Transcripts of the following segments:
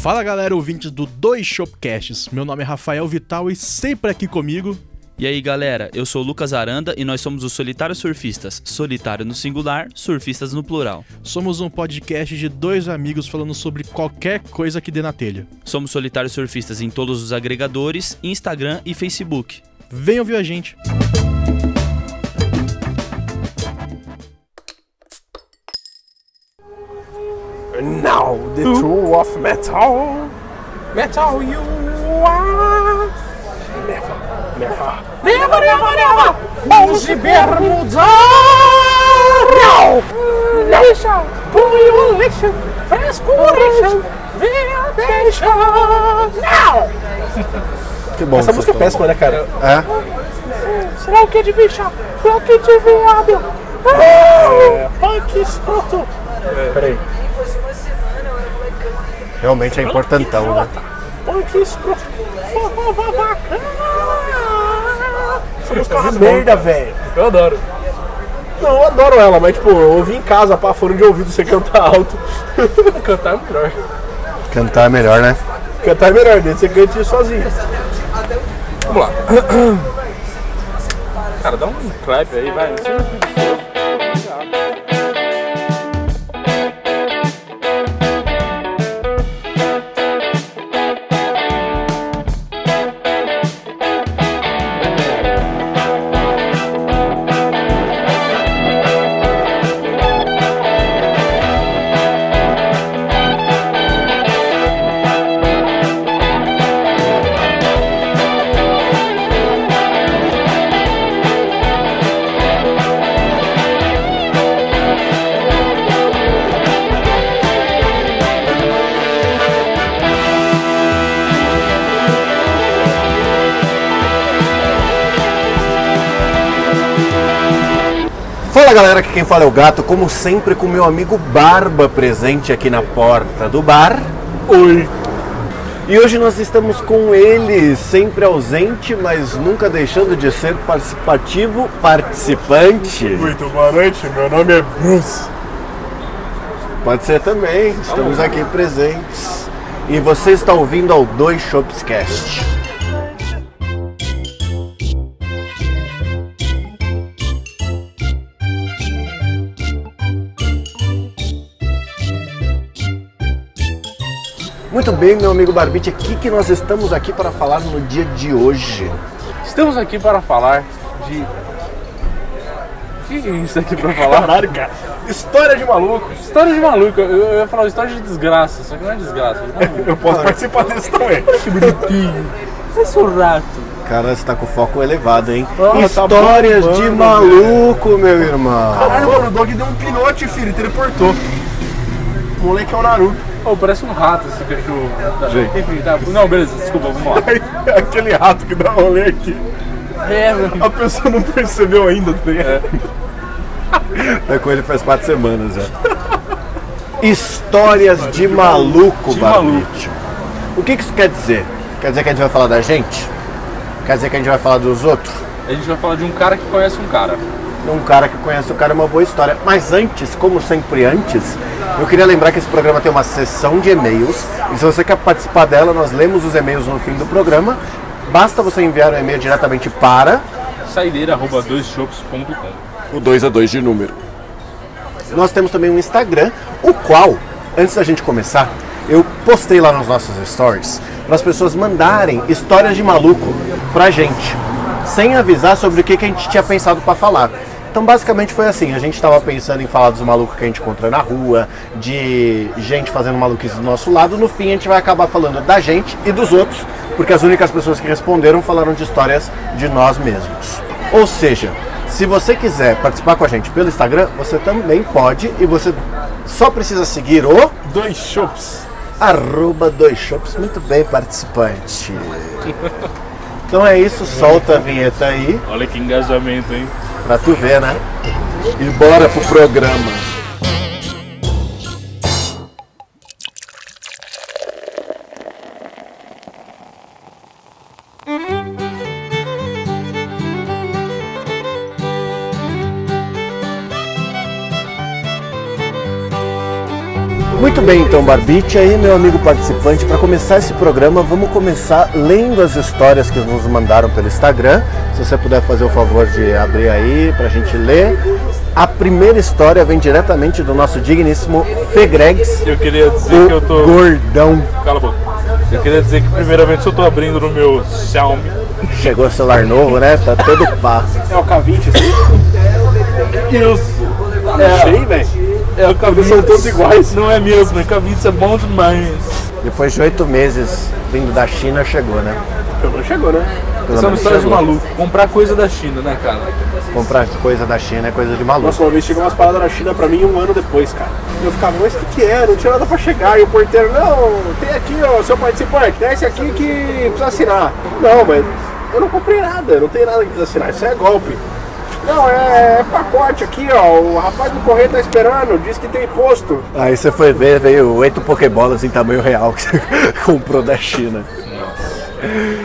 Fala galera, ouvintes do Dois Shopcasts. Meu nome é Rafael Vital e sempre aqui comigo. E aí galera, eu sou o Lucas Aranda e nós somos os Solitários Surfistas. Solitário no singular, surfistas no plural. Somos um podcast de dois amigos falando sobre qualquer coisa que dê na telha. Somos Solitários Surfistas em todos os agregadores, Instagram e Facebook. Venha ouvir a gente. Now the true of metal, metal you are. Never, never, never, never, never. Mãos de bermuda. Não, não. Deixa, punho lixo, frescura, venha deixa. Não. Que bom. Essa música é péssima, né, cara? É? Será o que de bicha? O que de viado? É. Punk escroto. Peraí. Realmente é importantão, né? Essa música é uma merda, velho. Eu adoro. Não, eu adoro ela, mas tipo, eu ouvi em casa, pá, fone de ouvido, você cantar alto. Cantar é melhor. Cantar é melhor, né? Cantar é melhor, desde você cante isso sozinho. Vamos lá. Cara, dá um clap aí, vai. Fala galera, aqui quem fala é o Gato, como sempre com meu amigo Barba presente aqui na porta do bar. Oi! E hoje nós estamos com ele, sempre ausente, mas nunca deixando de ser participativo, participante. Muito boa noite, meu nome é Bruce. Pode ser também, estamos aqui presentes. E você está ouvindo ao Dois Shops Cast. Muito bem, meu amigo Barbite, o que, que nós estamos aqui para falar no dia de hoje? Estamos aqui para falar de. O que é isso aqui para falar? Caralho, cara. História de maluco. História de maluco. Eu eu ia falar história de desgraça, só que não é desgraça. Eu posso participar disso também. Que bonitinho. É seu rato. Cara, você tá com foco elevado, hein? Tá Histórias bombando, de maluco, meu irmão. Caralho, mano, o dog deu um pinote, filho, teleportou. O moleque é o Naruto. Oh, parece um rato esse cachorro. Tá. Gente. Enfim, tá. Não, beleza, desculpa, vamos lá. Aquele rato que dá rolê aqui. É, meu. A pessoa não percebeu ainda, tá ligado? Tá com ele faz quatro semanas já. Histórias de maluco, De Barbite. O que que isso quer dizer? Quer dizer que a gente vai falar da gente? Quer dizer que a gente vai falar dos outros? A gente vai falar de um cara que conhece um cara. Um cara que conhece o cara é uma boa história. Mas antes, como sempre antes, eu queria lembrar que esse programa tem uma sessão de e-mails. E se você quer participar dela, nós lemos os e-mails no fim do programa. Basta você enviar um e-mail diretamente para Saideira.doisshops.com o 2 a 2 de número. Nós temos também um Instagram, o qual, antes da gente começar, eu postei lá nos nossos stories para as pessoas mandarem histórias de maluco pra gente, sem avisar sobre o que, que a gente tinha pensado para falar. Então, basicamente foi assim: a gente estava pensando em falar dos malucos que a gente encontra na rua, de gente fazendo maluquice do nosso lado. No fim, a gente vai acabar falando da gente e dos outros, porque as únicas pessoas que responderam falaram de histórias de nós mesmos. Ou seja, se você quiser participar com a gente pelo Instagram, você também pode e você só precisa seguir o Dois chops. arroba dois shops. Muito bem, participante. Então é isso, solta a vinheta aí Olha que engajamento, hein? pra tu ver, né? E bora pro programa. Bem, então, Barbite, aí, meu amigo participante, para começar esse programa, vamos começar lendo as histórias que nos mandaram pelo Instagram. Se você puder fazer o favor de abrir aí para a gente ler. A primeira história vem diretamente do nosso digníssimo Fegregs, Eu queria dizer que eu tô. gordão. Cala a boca. Eu queria dizer que primeiramente eu tô abrindo no meu Xiaomi. Chegou o celular novo, né? Tá todo pá. É o K20 assim? Isso! Achei, velho. É o K20. São todos iguais. Não é mesmo, o K20 é bom demais. Depois de oito meses vindo da China, chegou, né? Pelo menos chegou, né? Pelo Isso é uma história de maluco. Comprar coisa da China, né, cara? Comprar coisa da China é coisa de maluco. Nossa, uma vez chegou umas paradas na China pra mim um ano depois, cara. Eu ficava, mas o que, que é? Não tinha nada pra chegar. E o porteiro, não, tem aqui, ó, seu participante, tem esse aqui que precisa assinar. Não, mas eu não comprei nada, não tem nada que precisa assinar, isso é golpe. Não, é, é pacote aqui, ó. O rapaz do correio tá esperando, diz que tem imposto. Aí você foi ver, veio oito Pokébolas em tamanho real que você comprou da China.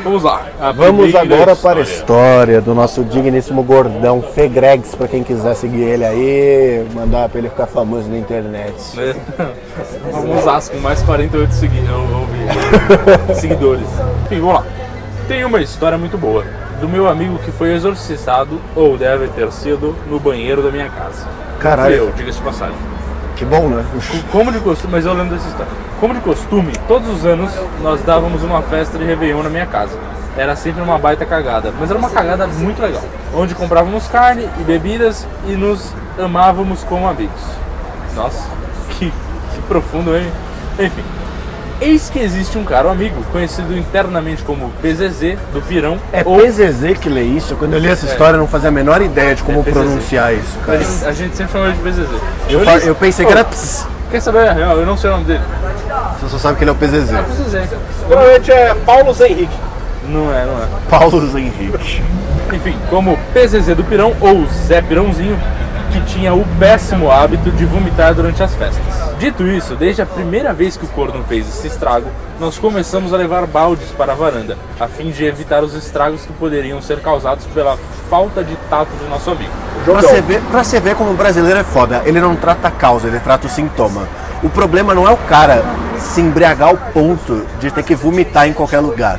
Vamos lá. Vamos agora para a história. história do nosso digníssimo gordão Fegregs, para quem quiser seguir ele aí, mandar para ele ficar famoso na internet. né? Vamos lá, com mais 48 segui seguidores. Enfim, vamos lá. Tem uma história muito boa do meu amigo que foi exorcizado, ou deve ter sido, no banheiro da minha casa. Caralho. Eu, diga-se de passagem. Que bom, né? Como de costume, mas eu lembro dessa história. Como de costume, todos os anos nós dávamos uma festa de Réveillon na minha casa. Era sempre uma baita cagada, mas era uma cagada muito legal. Onde comprávamos carne e bebidas e nos amávamos como amigos. Nossa, que, que profundo, hein? Enfim. Eis que existe um caro amigo, conhecido internamente como PZZ, do Pirão, É ou PZZ que lê isso? Quando eu li essa história, eu não fazia a menor ideia de como É pronunciar isso, cara. a gente sempre chamava de PZZ. Eu, fa- eu pensei que era ps. Quer saber a real? Eu não sei o nome dele. Você só sabe que ele é o PZZ. PZZ. Provavelmente é Paulo Zé Henrique. Não é, não é. Paulo Henrique. Enfim, como PZZ do Pirão ou Zé Pirãozinho, que tinha o péssimo hábito de vomitar durante as festas. Dito isso, desde a primeira vez que o corno fez esse estrago, nós começamos a levar baldes para a varanda, a fim de evitar os estragos que poderiam ser causados pela falta de tato do nosso amigo. Pra você, ver, pra você ver como o brasileiro é foda, ele não trata a causa, ele trata o sintoma. O problema não é o cara se embriagar ao ponto de ter que vomitar em qualquer lugar.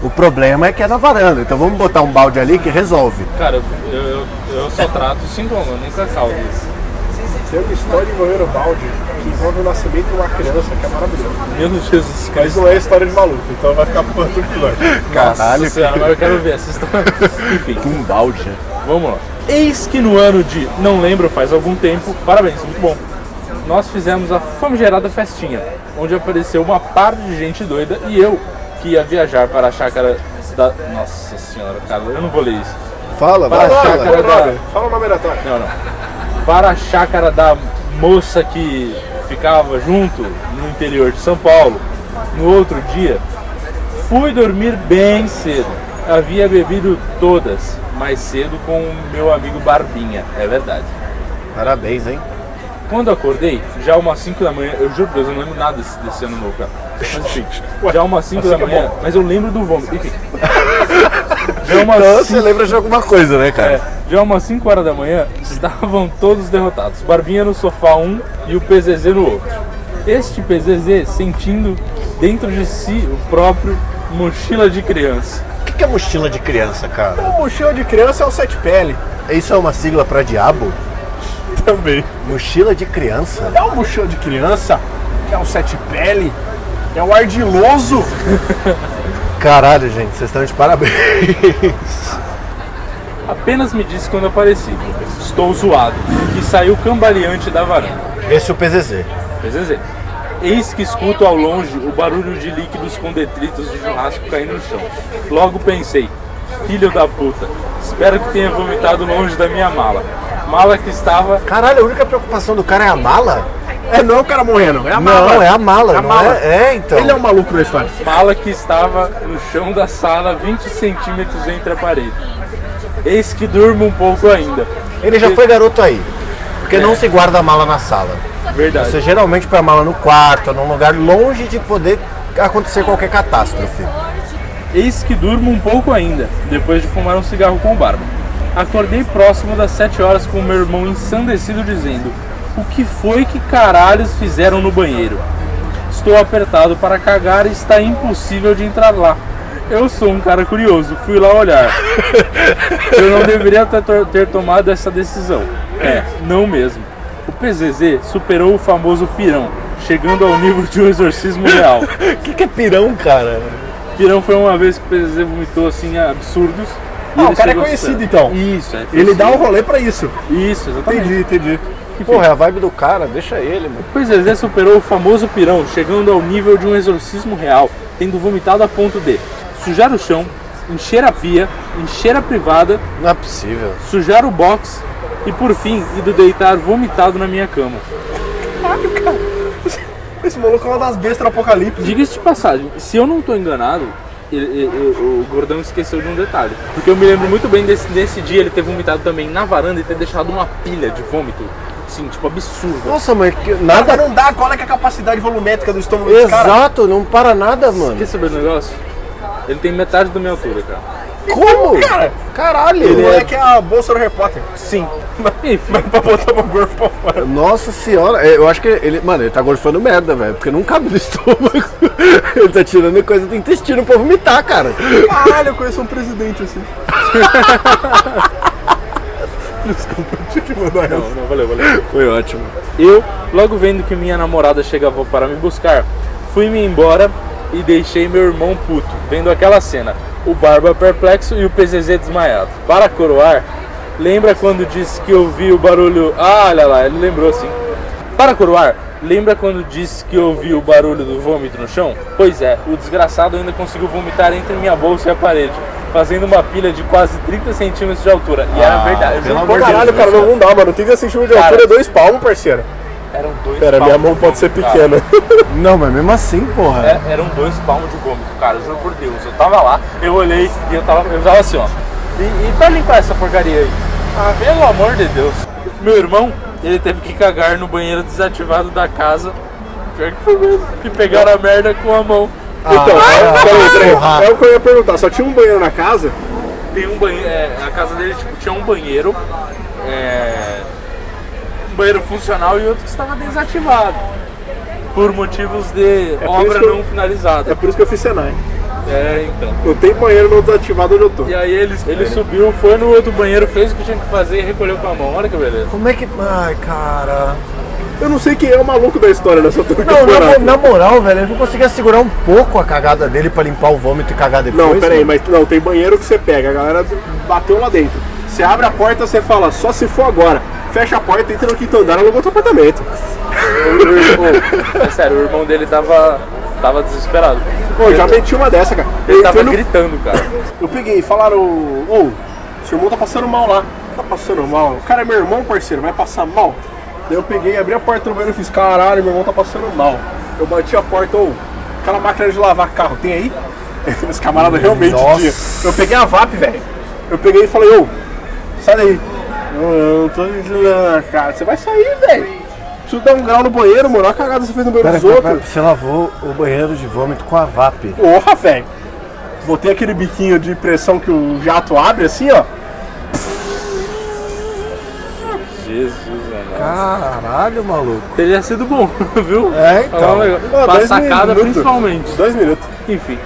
O problema é que é na varanda, então vamos botar um balde ali que resolve. Cara, eu, eu, eu só trato o sintoma, eu nunca causo isso. Tem uma história envolvendo o balde que envolve o nascimento de uma criança, que é maravilhoso. Meu Jesus Mas Cristo. não é história de maluco, então vai ficar pro outro episódio. Caralho, Nossa senhora, mas eu quero ver essa história. Enfim. um balde. Vamos lá. Eis que no ano de não lembro faz algum tempo, parabéns, muito bom. Nós fizemos a famigerada festinha, onde apareceu uma par de gente doida e eu, que ia viajar para a chácara da. Nossa senhora, cara, eu não vou ler isso. Fala, vai, Para a fala. chácara da. Fala o nome da tua. Não, não. Para a chácara da moça que ficava junto no interior de São Paulo. No outro dia, fui dormir bem cedo. Havia bebido todas, mais cedo com o meu amigo Barbinha, é verdade. Parabéns, hein? Quando acordei, já umas 5 da manhã, eu juro por Deus, eu não lembro nada desse, desse ano novo, cara. Mas enfim, já umas 5 da assim que é manhã, mas eu lembro do vômito, enfim. Já umas Então cinco- você lembra de alguma coisa, né, é, cara? já umas 5 horas da manhã, estavam todos derrotados. Barbinha no sofá um e o PZZ no outro. Este PZZ sentindo dentro de si o próprio mochila de criança. O que que é mochila de criança, cara? O mochila de criança é o sete pele. Isso é uma sigla pra diabo? Também. Mochila de criança? É o mochila de criança, é o sete pele, é o ardiloso. Caralho, gente, vocês estão de parabéns. Apenas me disse quando apareci. Estou zoado. E saiu cambaleante da varanda. Esse é o PZZ. PZZ. Eis que escuto ao longe o barulho de líquidos com detritos de churrasco caindo no chão. Logo pensei, filho da puta, espero que tenha vomitado longe da minha mala. Mala que estava. Caralho, a única preocupação do cara é a mala? É, não é o cara morrendo, é a mala. Não, é a mala, É a não mala. é? É, então. Ele é o maluco da história. Mala que estava no chão da sala, 20 centímetros entre a parede. Eis que durmo um pouco ainda. Ele já foi garoto aí. Porque É. não se guarda a mala na sala. Verdade. Você geralmente põe a mala no quarto, num lugar longe de poder acontecer qualquer catástrofe. Eis que durmo um pouco ainda, depois de fumar um cigarro com o barba. Acordei próximo das 7 horas com o meu irmão ensandecido dizendo: O que foi que caralhos fizeram no banheiro? Estou apertado para cagar e está impossível de entrar lá. Eu sou um cara curioso, fui lá olhar. Eu não deveria ter, ter tomado essa decisão. É, não mesmo. O PZZ superou o famoso pirão, chegando ao nível de um exorcismo real. O que, que é pirão, cara? Pirão foi uma vez que o PZZ vomitou assim absurdos. Ah, o cara é conhecido então. Isso, é Ele dá um conhecido. rolê pra isso. Isso, exatamente. Entendi, entendi. Porra, é a vibe do cara, deixa ele, mano. O PZZ superou o famoso pirão, chegando ao nível de um exorcismo real, tendo vomitado a ponto de sujar o chão, encher a pia, encher a privada, Não é possível. sujar o box e por fim ido deitar vomitado na minha cama. Esse maluco é uma das bestas do apocalipse. Diga-se de passagem, se eu não estou enganado, ele- ele- ele- o Gordão esqueceu de um detalhe. Porque eu me lembro muito bem desse, desse dia ele ter vomitado também na varanda e ter deixado uma pilha de vômito. Assim, tipo, absurdo. Nossa, mas que- Nada nada. não dá, qual é, é a capacidade volumétrica do estômago desse cara? Exato, não para nada, mano. Quer saber do negócio? Ele tem metade da minha altura, cara. Como? Cara, Caralho. ele é que é a bolsa do Harry Potter. Sim. Enfim, pra botar o gorfo pra fora. Nossa senhora, é, eu acho que ele, mano, ele tá gorfando merda, velho, porque não cabe no estômago. ele tá tirando coisa do intestino pra vomitar, cara. Caralho, eu conheço um presidente assim. Desculpa, eu tinha que mandar não, essa. não, valeu, valeu. Foi ótimo. Eu, logo vendo que minha namorada chegava para me buscar, fui-me embora e deixei meu irmão puto, vendo aquela cena. O Barba perplexo e o PZZ desmaiado. Para coroar, lembra quando disse que ouvi o barulho... Ah, olha lá, ele lembrou assim. Para coroar, lembra quando disse que ouvi o barulho do vômito no chão? Pois é, o desgraçado ainda conseguiu vomitar entre minha bolsa e a parede, fazendo uma pilha de quase 30 centímetros de altura. E era verdade. eu juro por Deus, Caralho, cara, não, não dá, mano. 30 centímetros de Cara. altura é dois palmos, parceiro. Eram dois Pera, minha palmos mão de pode ser vômito, cara. pequena. Não, mas mesmo assim, porra. É, eram dois palmos de vômito, cara, juro por Deus. Eu tava lá, eu olhei e eu tava, eu tava assim, ó. E, e pra limpar essa porcaria aí? Ah, pelo amor de Deus. Meu irmão, ele teve que cagar no banheiro desativado da casa. Pior que foi mesmo. E pegaram a merda com a mão. Então, Ah, peraí, peraí. porra. É o que eu ia perguntar. Só tinha um banheiro na casa? Tem um banheiro, é, a casa dele tipo, tinha um banheiro, é, um banheiro funcional e outro que estava desativado. Por motivos de por obra que eu- não finalizada. É por isso que eu fiz Senai. É, então. Não tem banheiro no desativado onde eu tô. E aí ele, ele subiu, foi no outro banheiro, fez o que tinha que fazer e recolheu com a mão. Olha que beleza. Como é que. Ai, cara. Eu não sei quem é o maluco da história dessa outra Não, na, na moral, velho, ele não conseguia segurar um pouco a cagada dele pra limpar o vômito e cagar depois. Não, peraí, mano. mas não, tem banheiro que você pega, a galera bateu lá dentro. Você abre a porta, você fala, só se for agora. Fecha a porta, entra no quinto andar, alugou outro apartamento. Ô, é sério, o irmão dele tava, tava desesperado. Pô, já meti uma dessa, cara. Ele Eu tava no- gritando, cara. Eu peguei e falaram, ô, seu irmão tá passando mal lá. Tá passando mal. O cara é meu irmão, parceiro, vai passar mal. Daí eu peguei, abri a porta do banheiro e fiz, caralho, meu irmão tá passando mal. Eu bati a porta, ô, aquela máquina de lavar carro, tem aí? Esse camarada realmente tinha. Eu peguei a VAP, velho. Eu peguei e falei, ô, sai daí. Não, eu não tô cara. Você vai sair, velho. Preciso dar um grau no banheiro, mano. Olha a cagada que você fez no banheiro Pera, dos pera, pera, outros. você lavou o banheiro de vômito com a VAP. Porra, velho. Botei aquele biquinho de pressão que o jato abre assim, ó. Jesus, mano. Caralho, maluco. Teria sido bom, viu? É, então. Ó, Pra dois sacada, minutos. principalmente. Dois minutos. Enfim.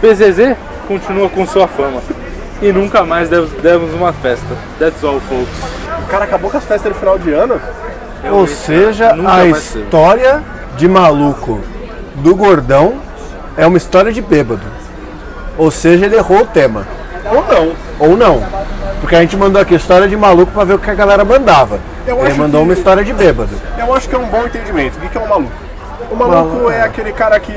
PZZ continua com sua fama. E nunca mais demos, uma festa. That's all, folks. O cara acabou com as festas de final de ano. Ou seja, a história de maluco do gordão é uma história de bêbado. Ou seja, ele errou o tema. Ou não. Ou não. Porque a gente mandou aqui história de maluco pra ver o que a galera mandava. Eu ele mandou que- uma história de bêbado. Eu acho que é um bom entendimento. O que que é um maluco? O maluco Maluco, é é. aquele cara que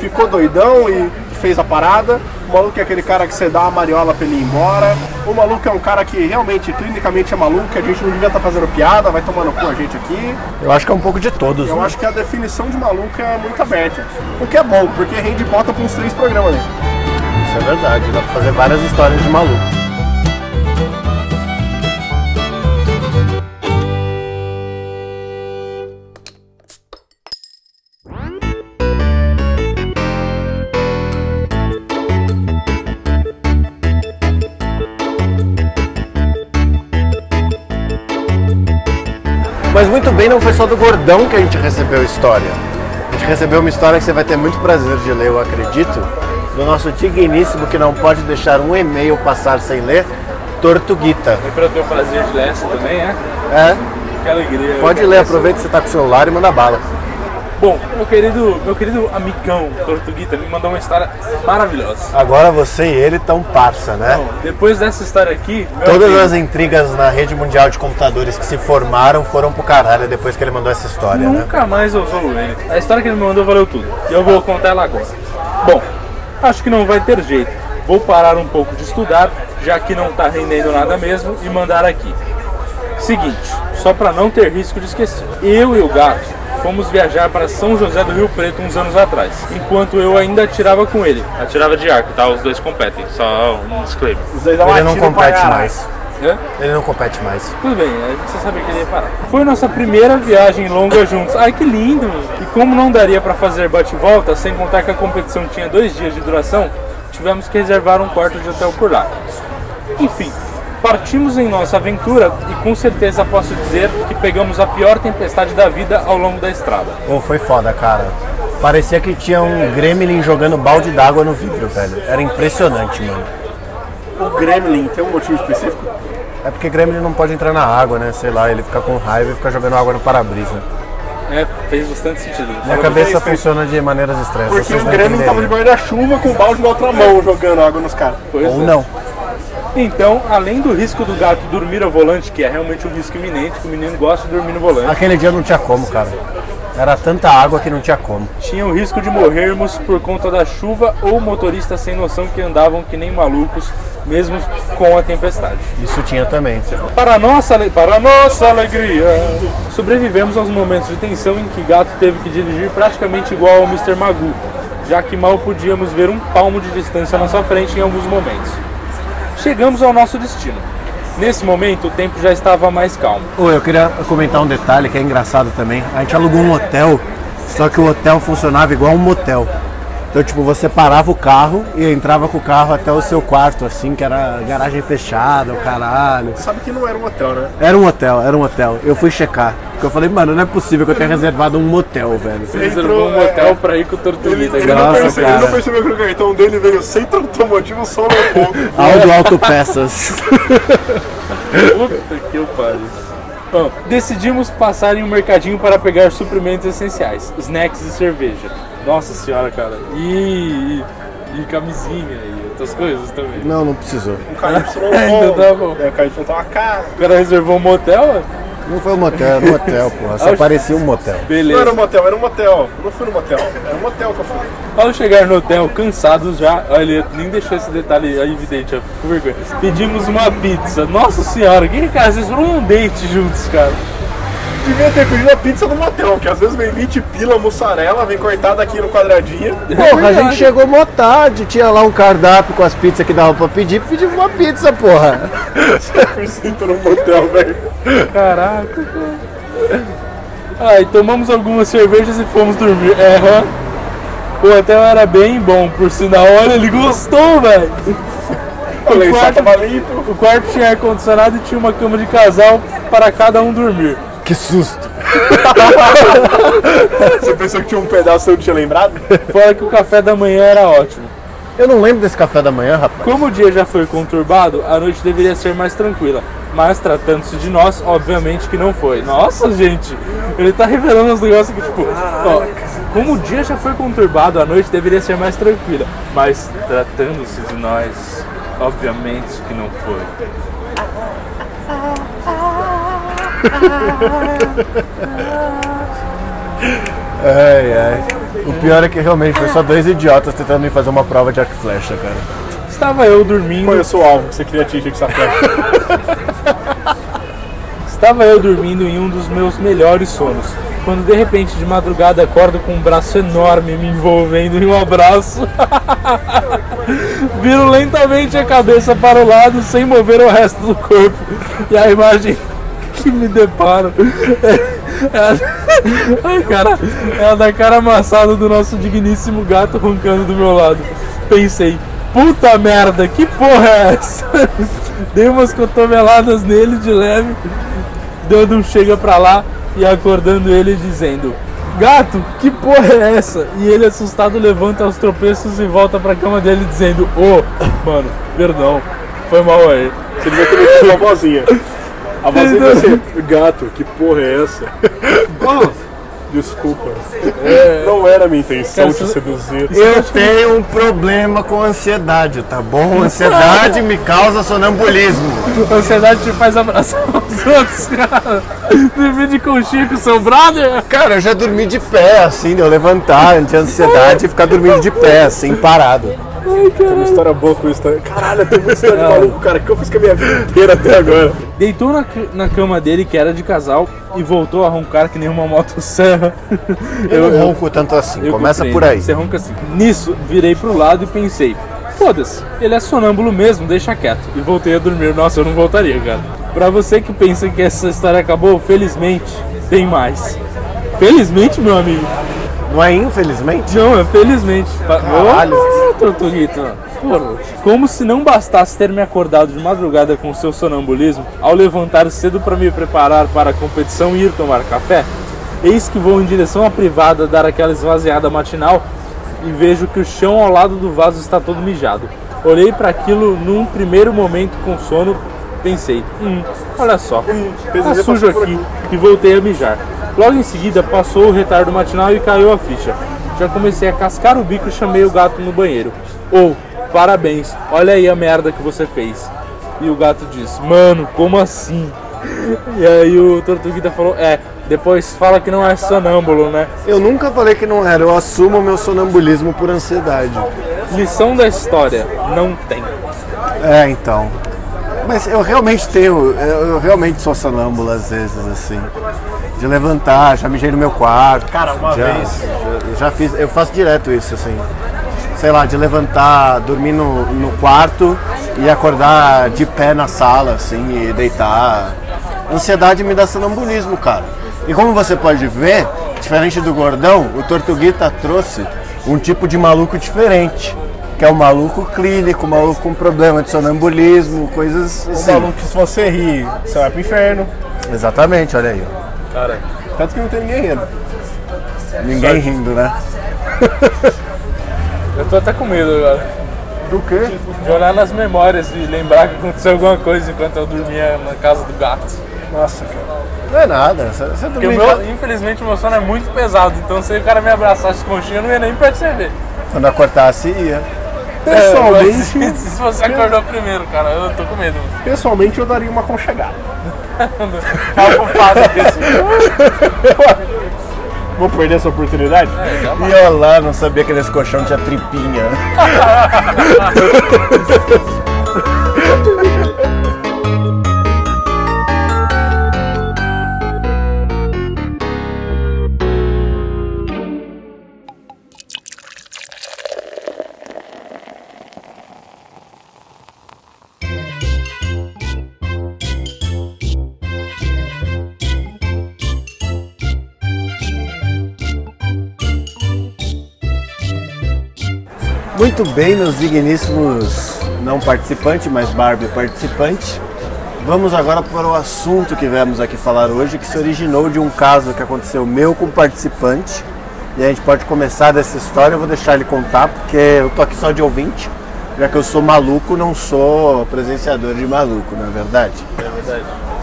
ficou doidão e fez a parada. O maluco é aquele cara que você dá a mariola pra ele ir embora. O maluco é um cara que realmente, clinicamente é maluco, a gente não devia estar fazendo piada, vai tomando cu a gente aqui. Eu acho que é um pouco de todos. Eu né? acho que a definição de maluco é muito aberta. O que é bom, porque rende pauta pra uns três programas, né? Isso é verdade. Dá pra fazer várias histórias de maluco. Muito bem, não foi só do Gordão que a gente recebeu história. A gente recebeu uma história que você vai ter muito prazer de ler, eu acredito, do nosso digníssimo que não pode deixar um e-mail passar sem ler, Tortuguita. E pra eu ter o prazer de ler essa também, é? É, Que alegria. pode ler, aproveita que você tá com o celular e manda bala. Bom, meu querido, meu querido amigão Tortuguita me mandou uma história maravilhosa. Agora você e ele tão parça, né? Bom, depois dessa história aqui, Todas amigo, as intrigas na rede mundial de computadores que se formaram foram pro caralho depois que ele mandou essa história, né? nunca mais ousou ele. A história que ele me mandou valeu tudo. E eu vou contar ela agora. Bom, acho que não vai ter jeito. Vou parar um pouco de estudar, já que não tá rendendo nada mesmo, e mandar aqui. Seguinte, só para não ter risco de esquecer. Eu e o gato fomos viajar para São José do Rio Preto uns anos atrás, enquanto eu ainda atirava com ele. Atirava de arco, tá? Os dois competem, só um disclaimer. Os dois dão Ele não compete mais. Hã? Ele não compete mais. Tudo bem, a gente só sabia que ele ia parar. Foi nossa primeira viagem longa juntos. Ai, que lindo! E como não daria pra fazer bate-volta, sem contar que a competição tinha dois dias de duração, tivemos que reservar um quarto de hotel por lá. Enfim, partimos em nossa aventura e com certeza posso dizer que pegamos a pior tempestade da vida ao longo da estrada. Pô, foi foda, cara. Parecia que tinha um gremlin jogando balde d'água no vidro, velho. Era impressionante, mano. O Gremlin tem um motivo específico? É porque gremlin não pode entrar na água, né? Sei lá, ele fica com raiva e fica jogando água no para-brisa. É, fez bastante sentido. Minha Fala cabeça vocês, funciona de maneiras estranhas. Porque o Gremlin tava entenderiam. de guarda-chuva com o balde na outra mão jogando água nos caras. Ou é. não. Então, além do risco do gato dormir ao volante, que é realmente um risco iminente, que o menino gosta de dormir no volante, Aquele dia não tinha como, cara. Era tanta água que não tinha como. tinha o risco de morrermos por conta da chuva ou motoristas sem noção que andavam que nem malucos, mesmo com a tempestade. Isso tinha também. Para nossa, para nossa alegria, sobrevivemos aos momentos de tensão em que Gato teve que dirigir praticamente igual ao Mr. Magoo, já que mal podíamos ver um palmo de distância à nossa frente em alguns momentos. Chegamos ao nosso destino. Nesse momento, o tempo já estava mais calmo. Ô, eu queria comentar um detalhe que é engraçado também. A gente alugou um hotel, só que o hotel funcionava igual um motel. Então, tipo, você parava o carro e entrava com o carro até o seu quarto, assim, que era garagem fechada, o caralho. Sabe que não era um hotel, né? Era um hotel, era um hotel. Eu fui checar. Porque eu falei, mano, não é possível que eu tenha reservado um motel, velho. Ele reservou um é, hotel pra ir com o Tortuguita. Ele, cara. não percebeu, ele não percebeu que o cartão dele veio centro automotivo só no ponto. Aldo Autopeças. Puta que eu pariu. Bom, decidimos passar em um mercadinho para pegar suprimentos essenciais, snacks e cerveja. Nossa senhora, cara. E, e, e camisinha e outras coisas também. Não, não precisou. O KY Ainda tá bom. É, o KY tava caro. O cara reservou um motel? Não foi um motel, era um motel, porra. Só parecia um motel. Não era Beleza. um motel, era um motel. Eu não fui no motel. Era um motel que eu fui. Ao chegar no hotel, cansados já, olha, ele nem deixou esse detalhe aí evidente, ó, fico com vergonha. Pedimos uma pizza. Nossa senhora, que cara, vocês foram um date juntos, cara. Devia ter pedido a pizza do motel, que às vezes vem 20 pila, mussarela, vem cortada aqui no quadradinho. Porra, a gente chegou mó tarde, tinha lá um cardápio com as pizzas que dava pra pedir, pedimos uma pizza, porra. 100% no motel, velho. Caraca, cara. Aí tomamos algumas cervejas e fomos dormir. É? O hotel era bem bom, por sinal. Olha, ele gostou, velho. O quarto-. O quarto tinha ar-condicionado e tinha uma cama de casal para cada um dormir. Que susto. Você pensou que tinha um pedaço que eu não tinha lembrado? Fora que o café da manhã era ótimo. Eu não lembro desse café da manhã, rapaz. Como o dia já foi conturbado, a noite deveria ser mais tranquila. Mas tratando-se de nós, obviamente que não foi. Nossa, gente, ele tá revelando uns negócios que, tipo, ó, como o dia já foi conturbado, a noite deveria ser mais tranquila. Mas tratando-se de nós, obviamente que não foi. Ai, ai. O pior é que realmente foi só dois idiotas tentando me fazer uma prova de arco e flecha, cara. Estava eu dormindo. Qual é o seu alvo que você queria atingir com essa flecha? Estava eu dormindo em um dos meus melhores sonos, quando de repente de madrugada acordo com um braço enorme me envolvendo em um abraço. Viro lentamente a cabeça para o lado sem mover o resto do corpo. E a imagem que me deparo é a, ai, cara, é a da cara amassada do nosso digníssimo gato roncando do meu lado. Pensei, puta merda, que porra é essa? Dei umas cotoveladas nele de leve, dando um chega pra lá e acordando ele dizendo: Gato, que porra é essa? E ele assustado levanta aos tropeços e volta pra cama dele dizendo: Ô, mano, perdão, foi mal aí. Você devia ter metido uma vozinha. A vozinha devia ser, gato, que porra é essa? Oh, desculpa. Não era a minha intenção te seduzir. Eu tenho um problema com ansiedade, tá bom? Ansiedade me causa sonambulismo. Ansiedade te faz abraçar os outros, cara. Dormir de conchinha com seu brother. Cara, eu já dormi de pé, assim, de eu levantar de ansiedade e ficar dormindo de pé, assim, parado. Tem uma história boa com isso. Caralho, tem muita história de maluco, cara, que eu fiz com a minha vida inteira até agora. Deitou na, na cama dele, que era de casal, e voltou a roncar que nem uma motosserra. Eu não ronco tanto assim, eu começa compreendo. por aí. Você ronca assim. Nisso, virei pro lado e pensei: foda-se, ele é sonâmbulo mesmo, deixa quieto. E voltei a dormir. Nossa, eu não voltaria, cara. Pra você que pensa que essa história acabou, felizmente, tem mais. Felizmente, meu amigo. Não é infelizmente? Não, é felizmente. Caralho. Ô, Tortuguita. Porra. Como se não bastasse ter me acordado de madrugada com seu sonambulismo, ao levantar cedo para me preparar para a competição e ir tomar café, eis que vou em direção à privada dar aquela esvaziada matinal e vejo que o chão ao lado do vaso está todo mijado. Olhei para aquilo num primeiro momento com sono, pensei, hum, olha só, tá PZZ sujo aqui e voltei a mijar. Logo em seguida passou o retardo matinal e caiu a ficha. Já comecei a cascar o bico e chamei o gato no banheiro. Ou, parabéns, olha aí a merda que você fez. E o gato disse, mano, como assim? E aí o Tortuguita falou, é, depois fala que não é sonâmbulo, né? Eu nunca falei que não era, eu assumo meu sonambulismo por ansiedade. Lição da história, não tem. É, então. Mas eu realmente tenho, eu, realmente sou sonâmbulo às vezes, assim. De levantar, já mijei no meu quarto. Cara, uma já, vez. Já, já fiz, eu faço direto isso, assim. Sei lá, de levantar, dormir no, no quarto e acordar de pé na sala, assim, e deitar. Ansiedade me dá sonambulismo, cara. E como você pode ver, diferente do gordão, o Tortuguita trouxe um tipo de maluco diferente. Que é o maluco clínico, o maluco com problema de sonambulismo, coisas Um assim. maluco que se você rir, você vai pro inferno. Exatamente, olha aí. ó. Cara, Tanto que não tem ninguém rindo. Ninguém rindo, né? eu tô até com medo agora. Do quê? De olhar nas memórias e lembrar que aconteceu alguma coisa enquanto eu dormia na casa do gato. Nossa, cara. Não é nada. Você, Porque o meu, casa- infelizmente o meu sono é muito pesado, então se o cara me abraçasse conchinha eu não ia nem perceber. Quando acordasse, ia. Pessoalmente, É, mas se você acordou primeiro, cara, eu tô com medo. pessoalmente eu daria uma conchegada. Vou perder essa oportunidade? E eu lá, não sabia que nesse colchão tinha tripinha. Muito bem, meus digníssimos não participantes, mas Barbie participante. Vamos agora para o assunto que viemos aqui falar hoje, que se originou de um caso que aconteceu meu com participante. E a gente pode começar dessa história, eu vou deixar ele contar, porque eu tô aqui só de ouvinte, já que eu sou maluco, não sou presenciador de maluco, não é verdade?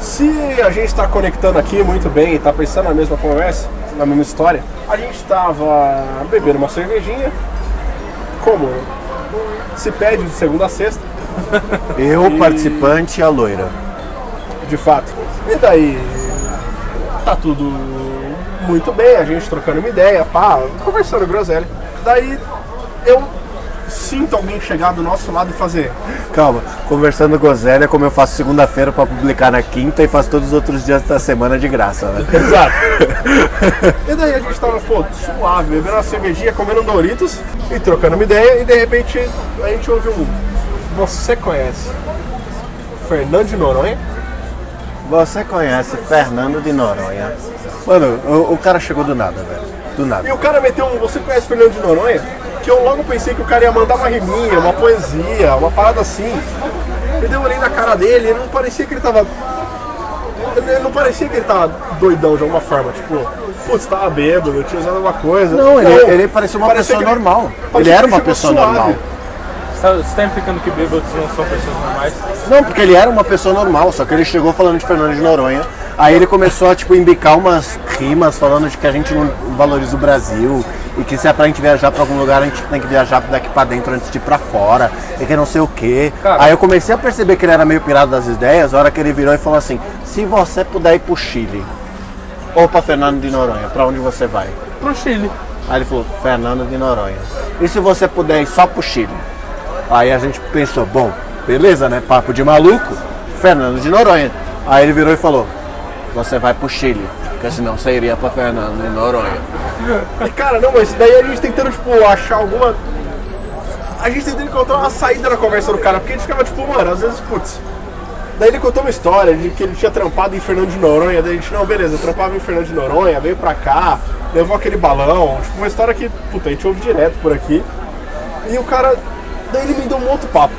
Se a gente está conectando aqui muito bem e está pensando na mesma conversa, na mesma história, a gente estava bebendo uma cervejinha, como se pede de segunda a sexta, Eu, E- participante e a loira. de fato. E daí tá tudo muito bem, a gente trocando uma ideia, pá, conversando groselha. Daí eu sinto alguém chegar do nosso lado e fazer. Calma, conversando com Zélia, como eu faço segunda-feira para publicar na quinta e faço todos os outros dias da semana de graça, né? Exato. e daí a gente tava, pô, suave, bebendo uma cervejinha, comendo Doritos e trocando uma ideia, e de repente a gente ouve um. Você conhece Fernando de Noronha? Você conhece Fernando de Noronha? Mano, o, o cara chegou do nada, velho. Do E nada. o cara meteu um. Você conhece Fernando de Noronha? Que eu logo pensei que o cara ia mandar uma riminha, uma poesia, uma parada assim. E eu olhei na cara dele e não parecia que ele tava Ele não parecia que ele tava doidão de alguma forma, tipo, putz, tava bêbado, tinha usado alguma coisa. Não, ele, ele parecia uma parecia pessoa que normal. Ele era uma pessoa suave. normal. Você tá- Você tá implicando que bêbados não são pessoas normais? Não, porque ele era uma pessoa normal, só que ele chegou falando de Fernando de Noronha. Aí ele começou a tipo embicar umas rimas falando de que a gente não valoriza o Brasil e que se é pra gente viajar pra algum lugar, a gente tem que viajar daqui pra dentro antes de ir pra fora e que não sei o quê. Cara. Aí eu comecei a perceber que ele era meio pirado das ideias, a hora que ele virou e falou assim: "Se você puder ir pro Chile ou pra Fernando de Noronha, pra onde você vai?" Pro Chile. Aí ele falou, Fernando de Noronha. E se você puder ir só pro Chile? Aí a gente pensou, bom, beleza, né? Papo de maluco, Fernando de Noronha. Aí ele virou e falou, você vai pro Chile, porque senão você iria pra Fernando de Noronha. Cara, não, mas daí a gente tentando, tipo, achar alguma. A gente tentando encontrar uma saída na conversa do cara, porque a gente ficava, tipo, mano, às vezes, putz. Daí ele contou uma história de que ele tinha trampado em Fernando de Noronha, daí a gente, não, beleza, eu trampava em Fernando de Noronha, veio pra cá, levou aquele balão, tipo, uma história que, puta, a gente ouve direto por aqui. E o cara, daí ele me deu um outro papo,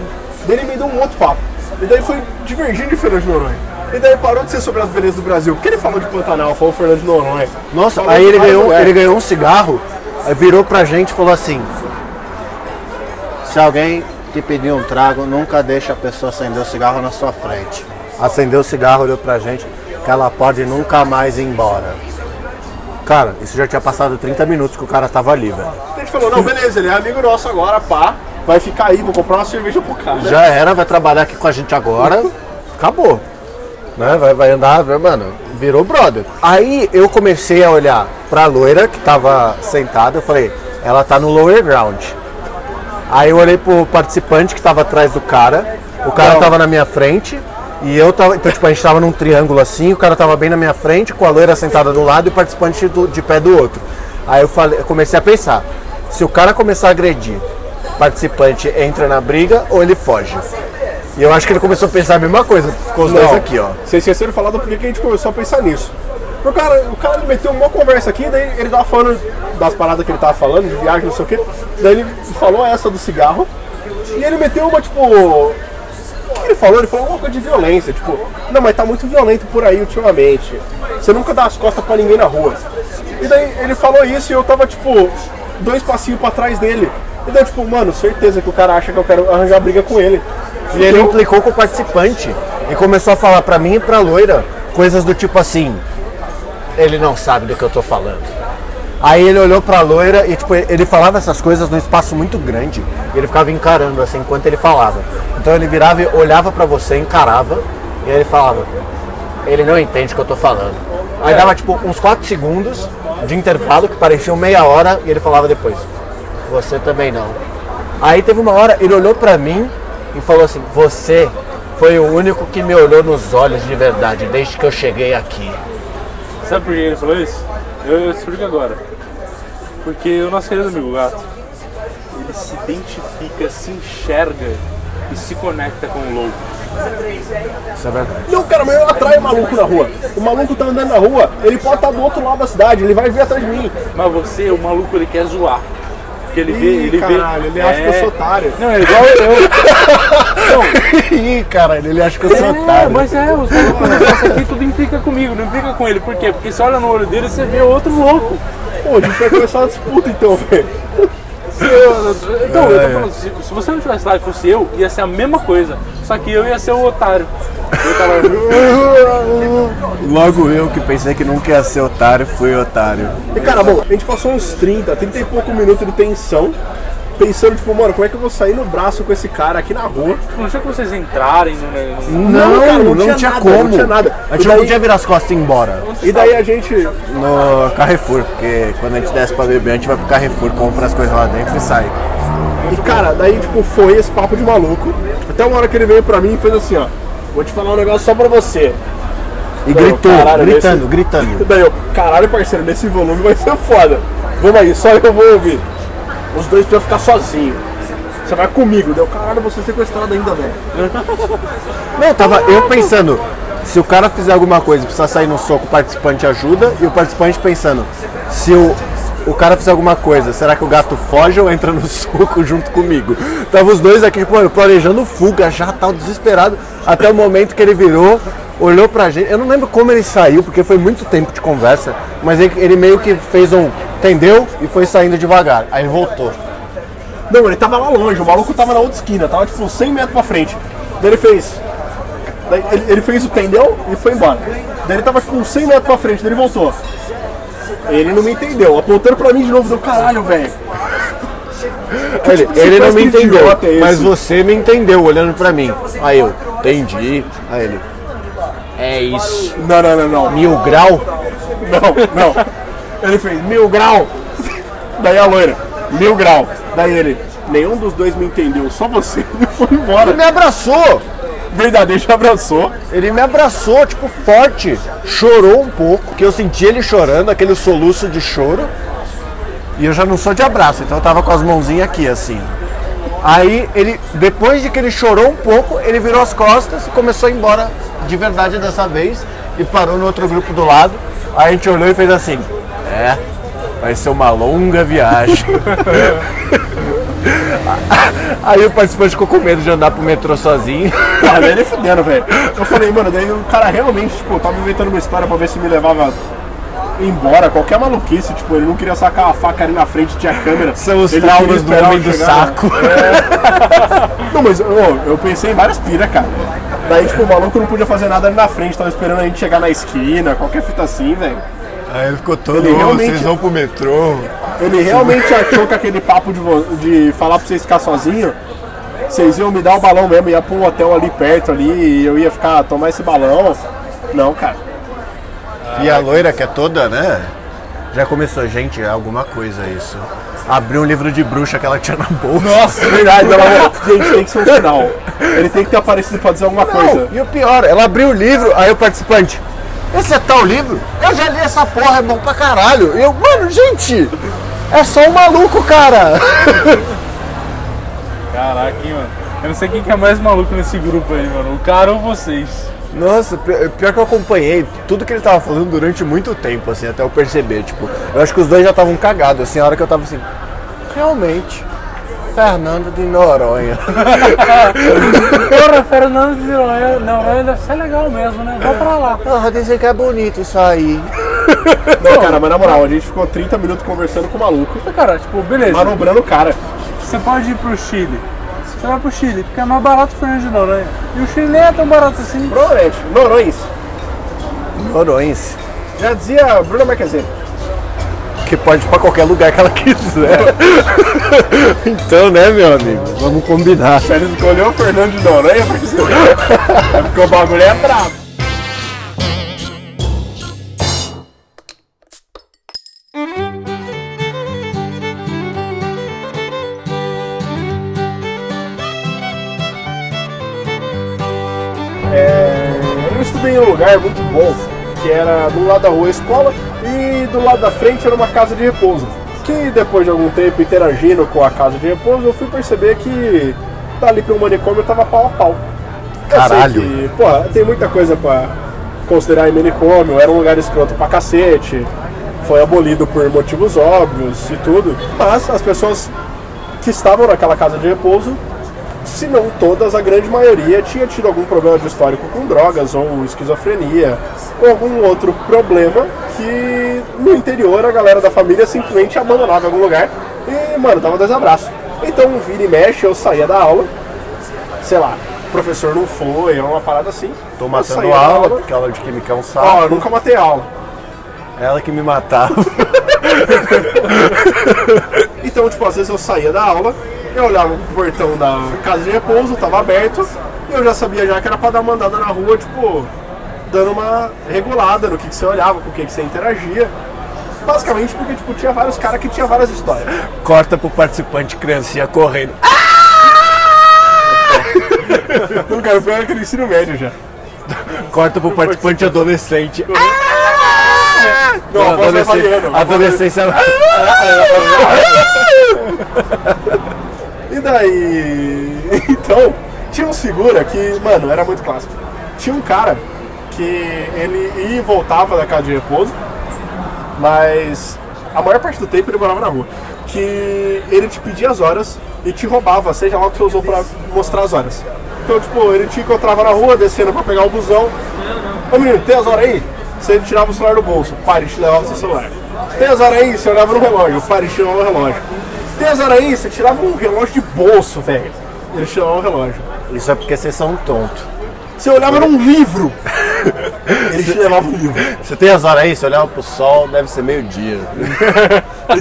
daí ele me deu um outro papo, e daí foi divergindo de Fernando de Noronha. E daí parou de ser sobre as belezas do Brasil, porque ele falou de Pantanal, falou Fernando Noronha. Nossa, falou aí ele ganhou, ele ganhou um cigarro, virou pra gente e falou assim: Se alguém te pedir um trago, nunca deixa a pessoa acender o cigarro na sua frente. Acendeu o cigarro, olhou pra gente, que ela pode nunca mais ir embora. Cara, isso já tinha passado 30 minutos que o cara tava ali, velho. A gente falou, não, beleza, ele é amigo nosso agora, pá. Vai ficar aí, vou comprar uma cerveja pro cara. Já era, vai trabalhar aqui com a gente agora. Acabou. Né? Vai, vai andar, mano, virou brother. Aí eu comecei a olhar pra loira que tava sentada, eu falei, ela tá no lower ground. Aí eu olhei pro participante que tava atrás do cara, o cara Não. tava na minha frente. E eu tava, então tipo, a gente tava num triângulo assim, o cara tava bem na minha frente, com a loira sentada do lado e o participante do- de pé do outro. Aí eu falei, eu comecei a pensar, se o cara começar a agredir, o participante entra na briga ou ele foge. E eu acho que ele começou a pensar a mesma coisa, ficou os dois aqui, ó. Vocês esqueceram de falar do porquê que a gente começou a pensar nisso. O cara, o cara meteu uma conversa aqui, daí ele tava falando das paradas que ele tava falando, de viagem, não sei o quê. Daí ele falou essa do cigarro. E ele meteu uma, tipo. O que ele falou? Ele falou alguma coisa de violência, tipo, não, mas tá muito violento por aí ultimamente. Você nunca dá as costas pra ninguém na rua. E daí ele falou isso e eu tava, tipo, dois passinhos pra trás dele. E daí, tipo, mano, certeza que o cara acha que eu quero arranjar briga com ele. E ele implicou com o participante e começou a falar pra mim e pra loira coisas do tipo assim: ele não sabe do que eu tô falando. Aí ele olhou pra loira e tipo, ele falava essas coisas num espaço muito grande. E ele ficava encarando assim enquanto ele falava. Então ele virava e olhava pra você, encarava, e aí ele falava: Ele não entende o que eu tô falando. Aí dava tipo uns 4 segundos de intervalo que pareciam meia hora e ele falava depois: Você também não. Aí teve uma hora, ele olhou pra mim e falou assim: Você foi o único que me olhou nos olhos de verdade desde que eu cheguei aqui. Sabe por que ele falou isso? Eu, eu explico agora. Porque o nosso querido amigo gato, ele se identifica, se enxerga e se conecta com o louco. Isso é verdade. Não, cara, mas eu atraio o maluco na rua. O maluco tá andando na rua, ele pode estar do outro lado da cidade, ele vai vir atrás de mim. Mas você, o maluco, ele quer zoar. Porque ele vê. Ih, Ele caralho, vê, ele acha que eu sou otário. Não, é igual eu. Ih, cara, ele acha que eu sou É, otário. mas é, os negócio aqui tudo implica comigo, não implica com ele. Por quê? Porque você olha no olho dele e você vê outro louco. Pô, a gente vai começar uma disputa então, velho. Eu- Então, eu tô falando, se, se você não tivesse lá e fosse eu, ia ser a mesma coisa. Só que eu ia ser o otário. Eu tava. Logo eu que pensei que nunca ia ser otário, fui otário. E cara, bom, a gente passou uns 30, 30 e pouco minutos de tensão. Pensando, tipo, mano, como é que eu vou sair no braço com esse cara aqui na rua? Não tinha que vocês entrarem no. Não, cara, não, não tinha tinha nada, como. não tinha nada. A gente E não daí- podia virar as costas e ir embora. E daí a gente. No Carrefour, porque quando a gente desce pra beber, a gente vai pro Carrefour, compra as coisas lá dentro e sai. E cara, daí tipo, foi esse papo de maluco. Até uma hora que ele veio pra mim e fez assim, ó. Vou te falar um negócio só pra você. E Daí eu, gritou, caralho, gritando, nesse- gritando. Daí eu, caralho, parceiro, nesse volume vai ser foda. Vamos aí, só eu vou ouvir. Os dois precisam ficar sozinhos. Você vai comigo. Deu, caralho, você sequestrado ainda, velho. Não, tava eu pensando, se o cara fizer alguma coisa precisar sair no soco, o participante ajuda, e o participante pensando, se o, o cara fizer alguma coisa, será que o gato foge ou entra no soco junto comigo? Tava os dois aqui, tipo, planejando fuga, já tal, desesperado, até o momento que ele virou olhou pra gente. Eu não lembro como ele saiu, porque foi muito tempo de conversa, mas ele, ele meio que fez um. Entendeu? E foi saindo devagar. Aí voltou. Não, ele tava lá longe, o maluco tava na outra esquina, tava tipo 100 metros pra frente. Daí ele fez. daí ele, ele fez o tendeu e foi embora. Daí ele tava tipo uns 100 metros pra frente, daí ele voltou. Ele não me entendeu, apontando pra mim de novo, deu caralho, velho. Ele, tipo, ele não me entendeu, mas você me entendeu olhando pra mim. Aí eu, entendi. Aí ele, É isso. Não, não, não, não. mil grau? Não, não. Ele fez mil grau. Daí a loira, mil grau. Daí ele, nenhum dos dois me entendeu, só você. E foi Ele embora. me abraçou. Verdade, ele te abraçou. Ele me abraçou, tipo, forte. Chorou um pouco, que eu senti ele chorando, aquele soluço de choro. E eu já não sou de abraço, então eu tava com as mãozinhas aqui, assim. Aí ele, depois de que ele chorou um pouco, ele virou as costas e começou a ir embora de verdade dessa vez. E parou no outro grupo do lado. Aí a gente olhou e fez assim: É, vai ser uma longa viagem. Aí o participante ficou com medo de andar pro metrô sozinho. Ah, daí ele fudendo, velho. Eu falei, mano, daí o cara realmente, tipo, tava inventando uma história pra ver se me levava embora, qualquer maluquice, tipo, ele não queria sacar a faca ali na frente, tinha câmera. São os Ele traumas do homem eu do saco. Não, mas ô, eu pensei em várias piras, cara. Daí, tipo, o maluco não podia fazer nada ali na frente, tava esperando a gente chegar na esquina, qualquer fita assim, velho. Aí ele ficou todo, Ele "Ô, realmente- vocês vão pro metrô. Ele realmente achou que aquele papo de, de falar pra vocês ficar sozinho, vocês iam me dar o balão mesmo, ia pra um hotel ali perto ali e eu ia ficar, tomar esse balão. Não, cara. E a loira que é toda, né? Já começou, gente, é alguma coisa isso. Abriu um livro de bruxa que ela tinha na bolsa. Nossa, verdade, ela, gente, tem que ser um sinal. Ele tem que ter aparecido pra dizer alguma coisa. Não, e o pior, ela abriu o livro, aí o participante, esse é tal livro? Eu já li essa porra, é bom pra caralho. E eu, mano, gente, é só um maluco, cara. Caraca, hein, mano. Eu não sei quem que é mais maluco nesse grupo aí, mano. O cara ou vocês? Nossa, pi- pior que eu acompanhei tudo que ele tava falando durante muito tempo, assim, até eu perceber, tipo, eu acho que os dois já estavam cagados, assim, a hora que eu tava assim, realmente, Fernando de Noronha. Porra, Fernando de Noronha, Noronha deve ser legal mesmo, né? Vou pra lá. Ah, dizem que é bonito isso aí. Não, cara, mas na moral, a gente ficou 30 minutos conversando com o maluco, Cara, tipo, beleza. manobrando o cara. Você pode ir pro Chile. Você vai pro Chile, porque é mais barato que o Fernando de Noronha. E o Chile nem é tão barato assim. Provavelmente, Norões. Norões. Já dizia Bruna Marquezine. Que pode ir pra qualquer lugar que ela quiser. então, né, meu amigo? Vamos combinar. Se ele escolheu o Fernando de Noronha, é porque o bagulho é brabo. Era do lado da rua a escola e do lado da frente era uma casa de repouso. Que depois de algum tempo interagindo com a casa de repouso, eu fui perceber que dali para um manicômio tava pau a pau. Eu Caralho. que, pô, tem muita coisa pra considerar em manicômio, era um lugar escroto pra cacete, foi abolido por motivos óbvios e tudo, mas as pessoas que estavam naquela casa de repouso se não todas, a grande maioria tinha tido algum problema de histórico com drogas ou esquizofrenia ou algum outro problema que no interior a galera da família simplesmente abandonava em algum lugar e, mano, tava desabraço. Então, vira e mexe, eu saía da aula, sei lá, o professor não foi, é uma parada assim. Tô matando da aula, porque aula de química é um Ó, saco. eu nunca matei aula. Ela que me matava. Então, tipo, às vezes eu saía da aula, eu olhava pro portão da casa de repouso, tava aberto, e eu já sabia já que era pra dar uma andada na rua, tipo, dando uma regulada no que, que você olhava, com o que, que você interagia. Basicamente porque, tipo, tinha vários caras que tinham várias histórias. Corta pro participante criancinha correndo. Então, cara, eu fui naquele ensino médio já. Corta pro participante adolescente. Não, a voz vai variando. a voz vai- adolescência. E daí. Então, tinha um figura que, mano, era muito clássico. Tinha um cara que ele ia e voltava da casa de repouso, mas a maior parte do tempo ele morava na rua. Que ele te pedia as horas e te roubava, seja lá o que você usou pra mostrar as horas. Então, tipo, ele te encontrava na rua, descendo pra pegar o busão, Ô menino, tem as horas aí? Você tirava o celular do bolso, o pai te levava o seu celular. Tem as horas aí? Você olhava no relógio, o pai te levava o relógio. Tem as horas aí? Você tirava um relógio de bolso, velho. Ele te levava o relógio. Isso é porque vocês são tontos. Você olhava num livro. Ele te levava um livro. Você tem as horas aí? Você olhava pro sol, deve ser meio-dia.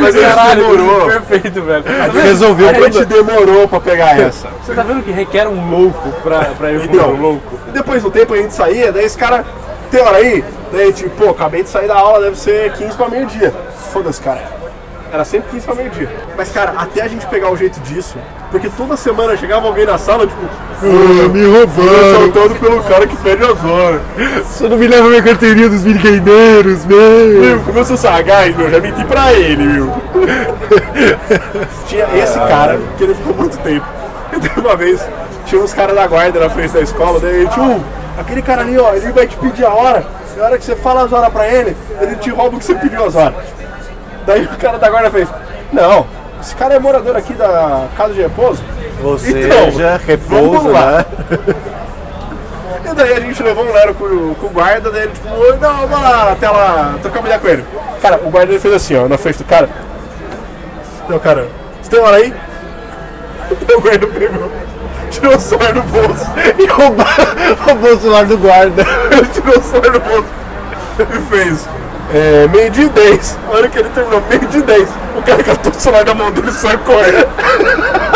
Mas ele demorou. Perfeito, velho. Resolveu o A gente problema. demorou pra pegar essa. Você tá vendo que requer um louco pra, pra ir Então, pro louco? Depois do tempo a gente saía, daí esse cara, tem hora aí? Daí tipo, pô, acabei de sair da aula, deve ser 15 pra meio-dia. Foda-se, cara. Era sempre 15 pra meio-dia. Mas, cara, até a gente pegar o jeito disso, porque toda semana chegava alguém na sala, tipo, ah, me roubando. assaltado pelo cara que pede as horas. Você não me leva minha carteirinha dos videogameiros, meu. Viu, começou a sagaz, meu, já menti pra ele, viu? tinha esse cara, que ele ficou muito tempo. E uma vez, tinha uns caras da guarda na frente da escola, daí tio, aquele cara ali, ó, ele vai te pedir a hora, e a hora que você fala as horas pra ele, ele te rouba o que você pediu as horas. Daí o cara da guarda fez, não, esse cara é morador aqui da casa de repouso. Ou Então, seja, repouso, né? E daí a gente levou um Lero com, o- com o guarda, daí ele tipo, não, vamos lá até lá, trocar uma ideia com ele. Cara, o guarda ele fez assim, ó, na frente do cara. Então, cara, você tem hora aí? O guarda pegou, tirou o celular do bolso. E roubou, roubou o celular do guarda. Ele tirou o celular do bolso e fez. É, meio de 10. A hora que ele terminou, meio de 10. O cara catou o celular da mão dele e saiu correndo.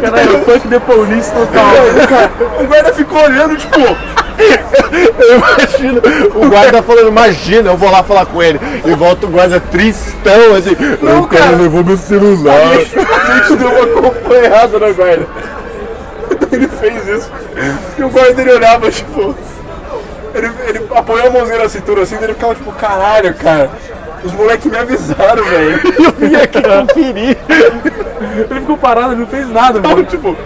Caralho, o funk de police total. Cara, o guarda ficou olhando, tipo, Eu imagino o guarda falando, imagina, eu vou lá falar com ele. E volta o guarda tristão, assim. Não, o cara, cara. levou meu celular. A gente deu uma acompanhada na guarda. Ele fez isso. E o guarda ele olhava, tipo. Ele, ele apoiou a mãozinha na cintura assim, ele ficava tipo, caralho, cara. Os moleques me avisaram, velho. Eu vim aqui conferir. Ele ficou parado, ele não fez nada, Então, mano. tipo,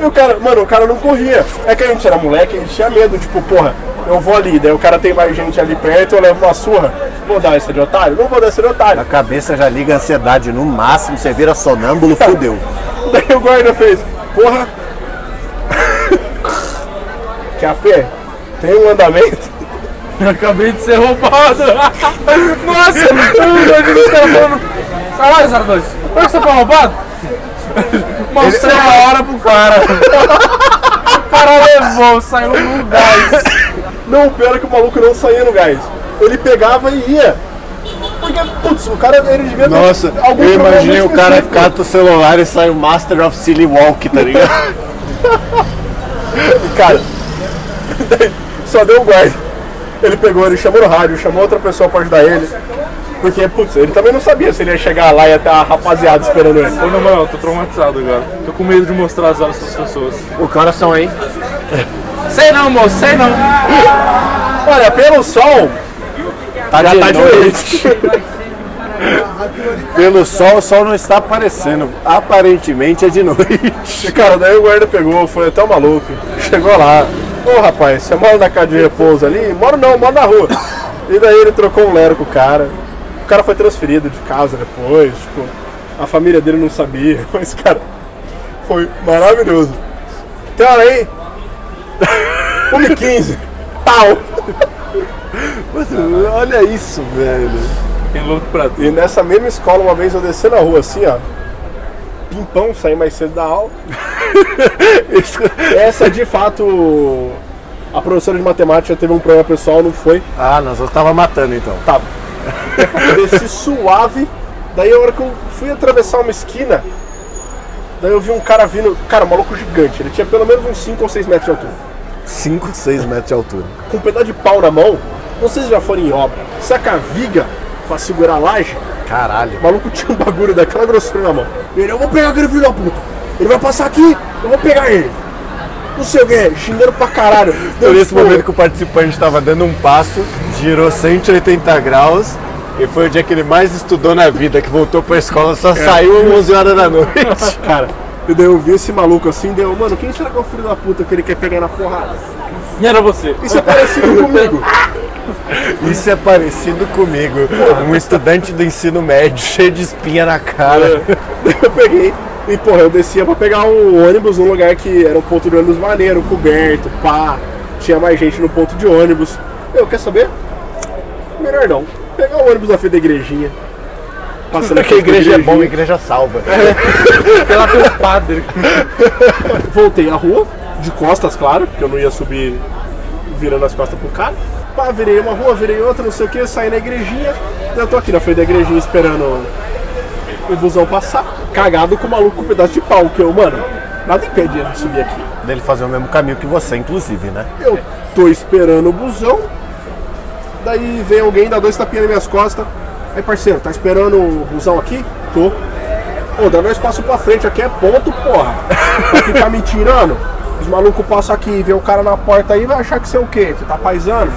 e o cara, mano, o cara não corria. É que a gente era moleque, a gente tinha medo, tipo, porra, eu vou ali, daí o cara tem mais gente ali perto, eu levo uma surra. Vou dar essa de otário? Não vou dar essa de otário. A cabeça já liga a ansiedade no máximo, você vira sonâmbulo, fudeu. Daí o guarda fez, porra. Que a pé? Tem um andamento? Eu acabei de ser roubado. Nossa, os caras falando. Caralho, 02, por que você foi roubado? Mostrei a hora pro cara. O cara levou, saiu no gás. Não, o pior é que o maluco não saía no gás. Ele pegava e ia. Porque, putz, o cara, ele devia ter Nossa, algum eu imaginei o cara cata o celular e sai o Master of Silly Walk, tá ligado? Cara, só deu o guarda. Ele pegou, ele chamou no rádio, chamou outra pessoa pra ajudar ele. Porque, putz, ele também não sabia se ele ia chegar lá e ia ter a rapaziada esperando ele. Ô, na moral, tô traumatizado agora. Tô com medo de mostrar as horas pras pessoas. o coração aí. Sei não, moço, sei não. Olha, pelo sol, Tá já de tá de noite. noite. Pelo sol, o sol não está aparecendo. Aparentemente é de noite. E, cara, daí o guarda pegou, foi até o maluco. Chegou lá. Ô rapaz, você mora na casa de repouso ali? Moro não, moro na rua. E daí ele trocou um lero com o cara. O cara foi transferido de casa depois, tipo, a família dele não sabia. Mas, cara, foi maravilhoso. Tem hora aí? 1h15. Pau! Olha isso, velho. Tem louco pra tu. E nessa mesma escola, uma vez eu desci na rua assim, ó. Pimpão, saí mais cedo da aula. Essa de fato. A professora de matemática teve um problema pessoal, não foi. Ah, nós estava matando então. Tava. Eu desci suave. Daí a hora que eu fui atravessar uma esquina, daí eu vi um cara vindo. Cara, um maluco gigante. Ele tinha pelo menos uns 5 ou 6 metros de altura. 5, 6 metros de altura. Com um pedaço de pau na mão. Não sei se já foram em obra. Saca a viga pra segurar a laje? Caralho. O maluco tinha um bagulho daquela grossura na mão. Ele, eu vou pegar aquele filho da puta. Ele vai passar aqui, eu vou pegar ele. Não sei o que, xingando pra caralho. Então, nesse Pô, momento que o participante estava dando um passo, girou 180 graus e foi o dia que ele mais estudou na vida, que voltou pra escola, só saiu às 11 horas da noite. Cara, e daí eu vi esse maluco assim, deu, mano, quem será que é o filho da puta que ele quer pegar na porrada? E era você. Isso é parecido comigo. Isso é parecido comigo, um estudante do ensino médio cheio de espinha na cara. Daí eu peguei, E, porra, eu descia pra pegar um ônibus num lugar que era um ponto de ônibus maneiro, coberto, pá. Tinha mais gente no ponto de ônibus. Eu, quer saber? Melhor não. Pegar o ônibus na frente da igrejinha. Passando Porque a igreja é bom, a igreja salva. Ela tem um padre. Voltei a rua, de costas, claro, porque eu não ia subir virando as costas pro cara. Pá, virei uma rua, virei outra, não sei o que, saí na igrejinha. Eu tô aqui na frente da igrejinha esperando o busão passar. Cagado com o maluco com um pedaço de pau, que eu, mano, nada impede ele de subir aqui. Dele fazer o mesmo caminho que você, inclusive, né? Eu tô esperando o busão. Daí vem alguém, dá dois tapinhas nas minhas costas. Aí, parceiro, tá esperando o busão aqui? Tô. Ô, dá dois passos pra frente, aqui é ponto, porra. Vai ficar me tirando? Os malucos passam aqui e vê o cara na porta aí, vai achar que você é o quê? Você tá paisando?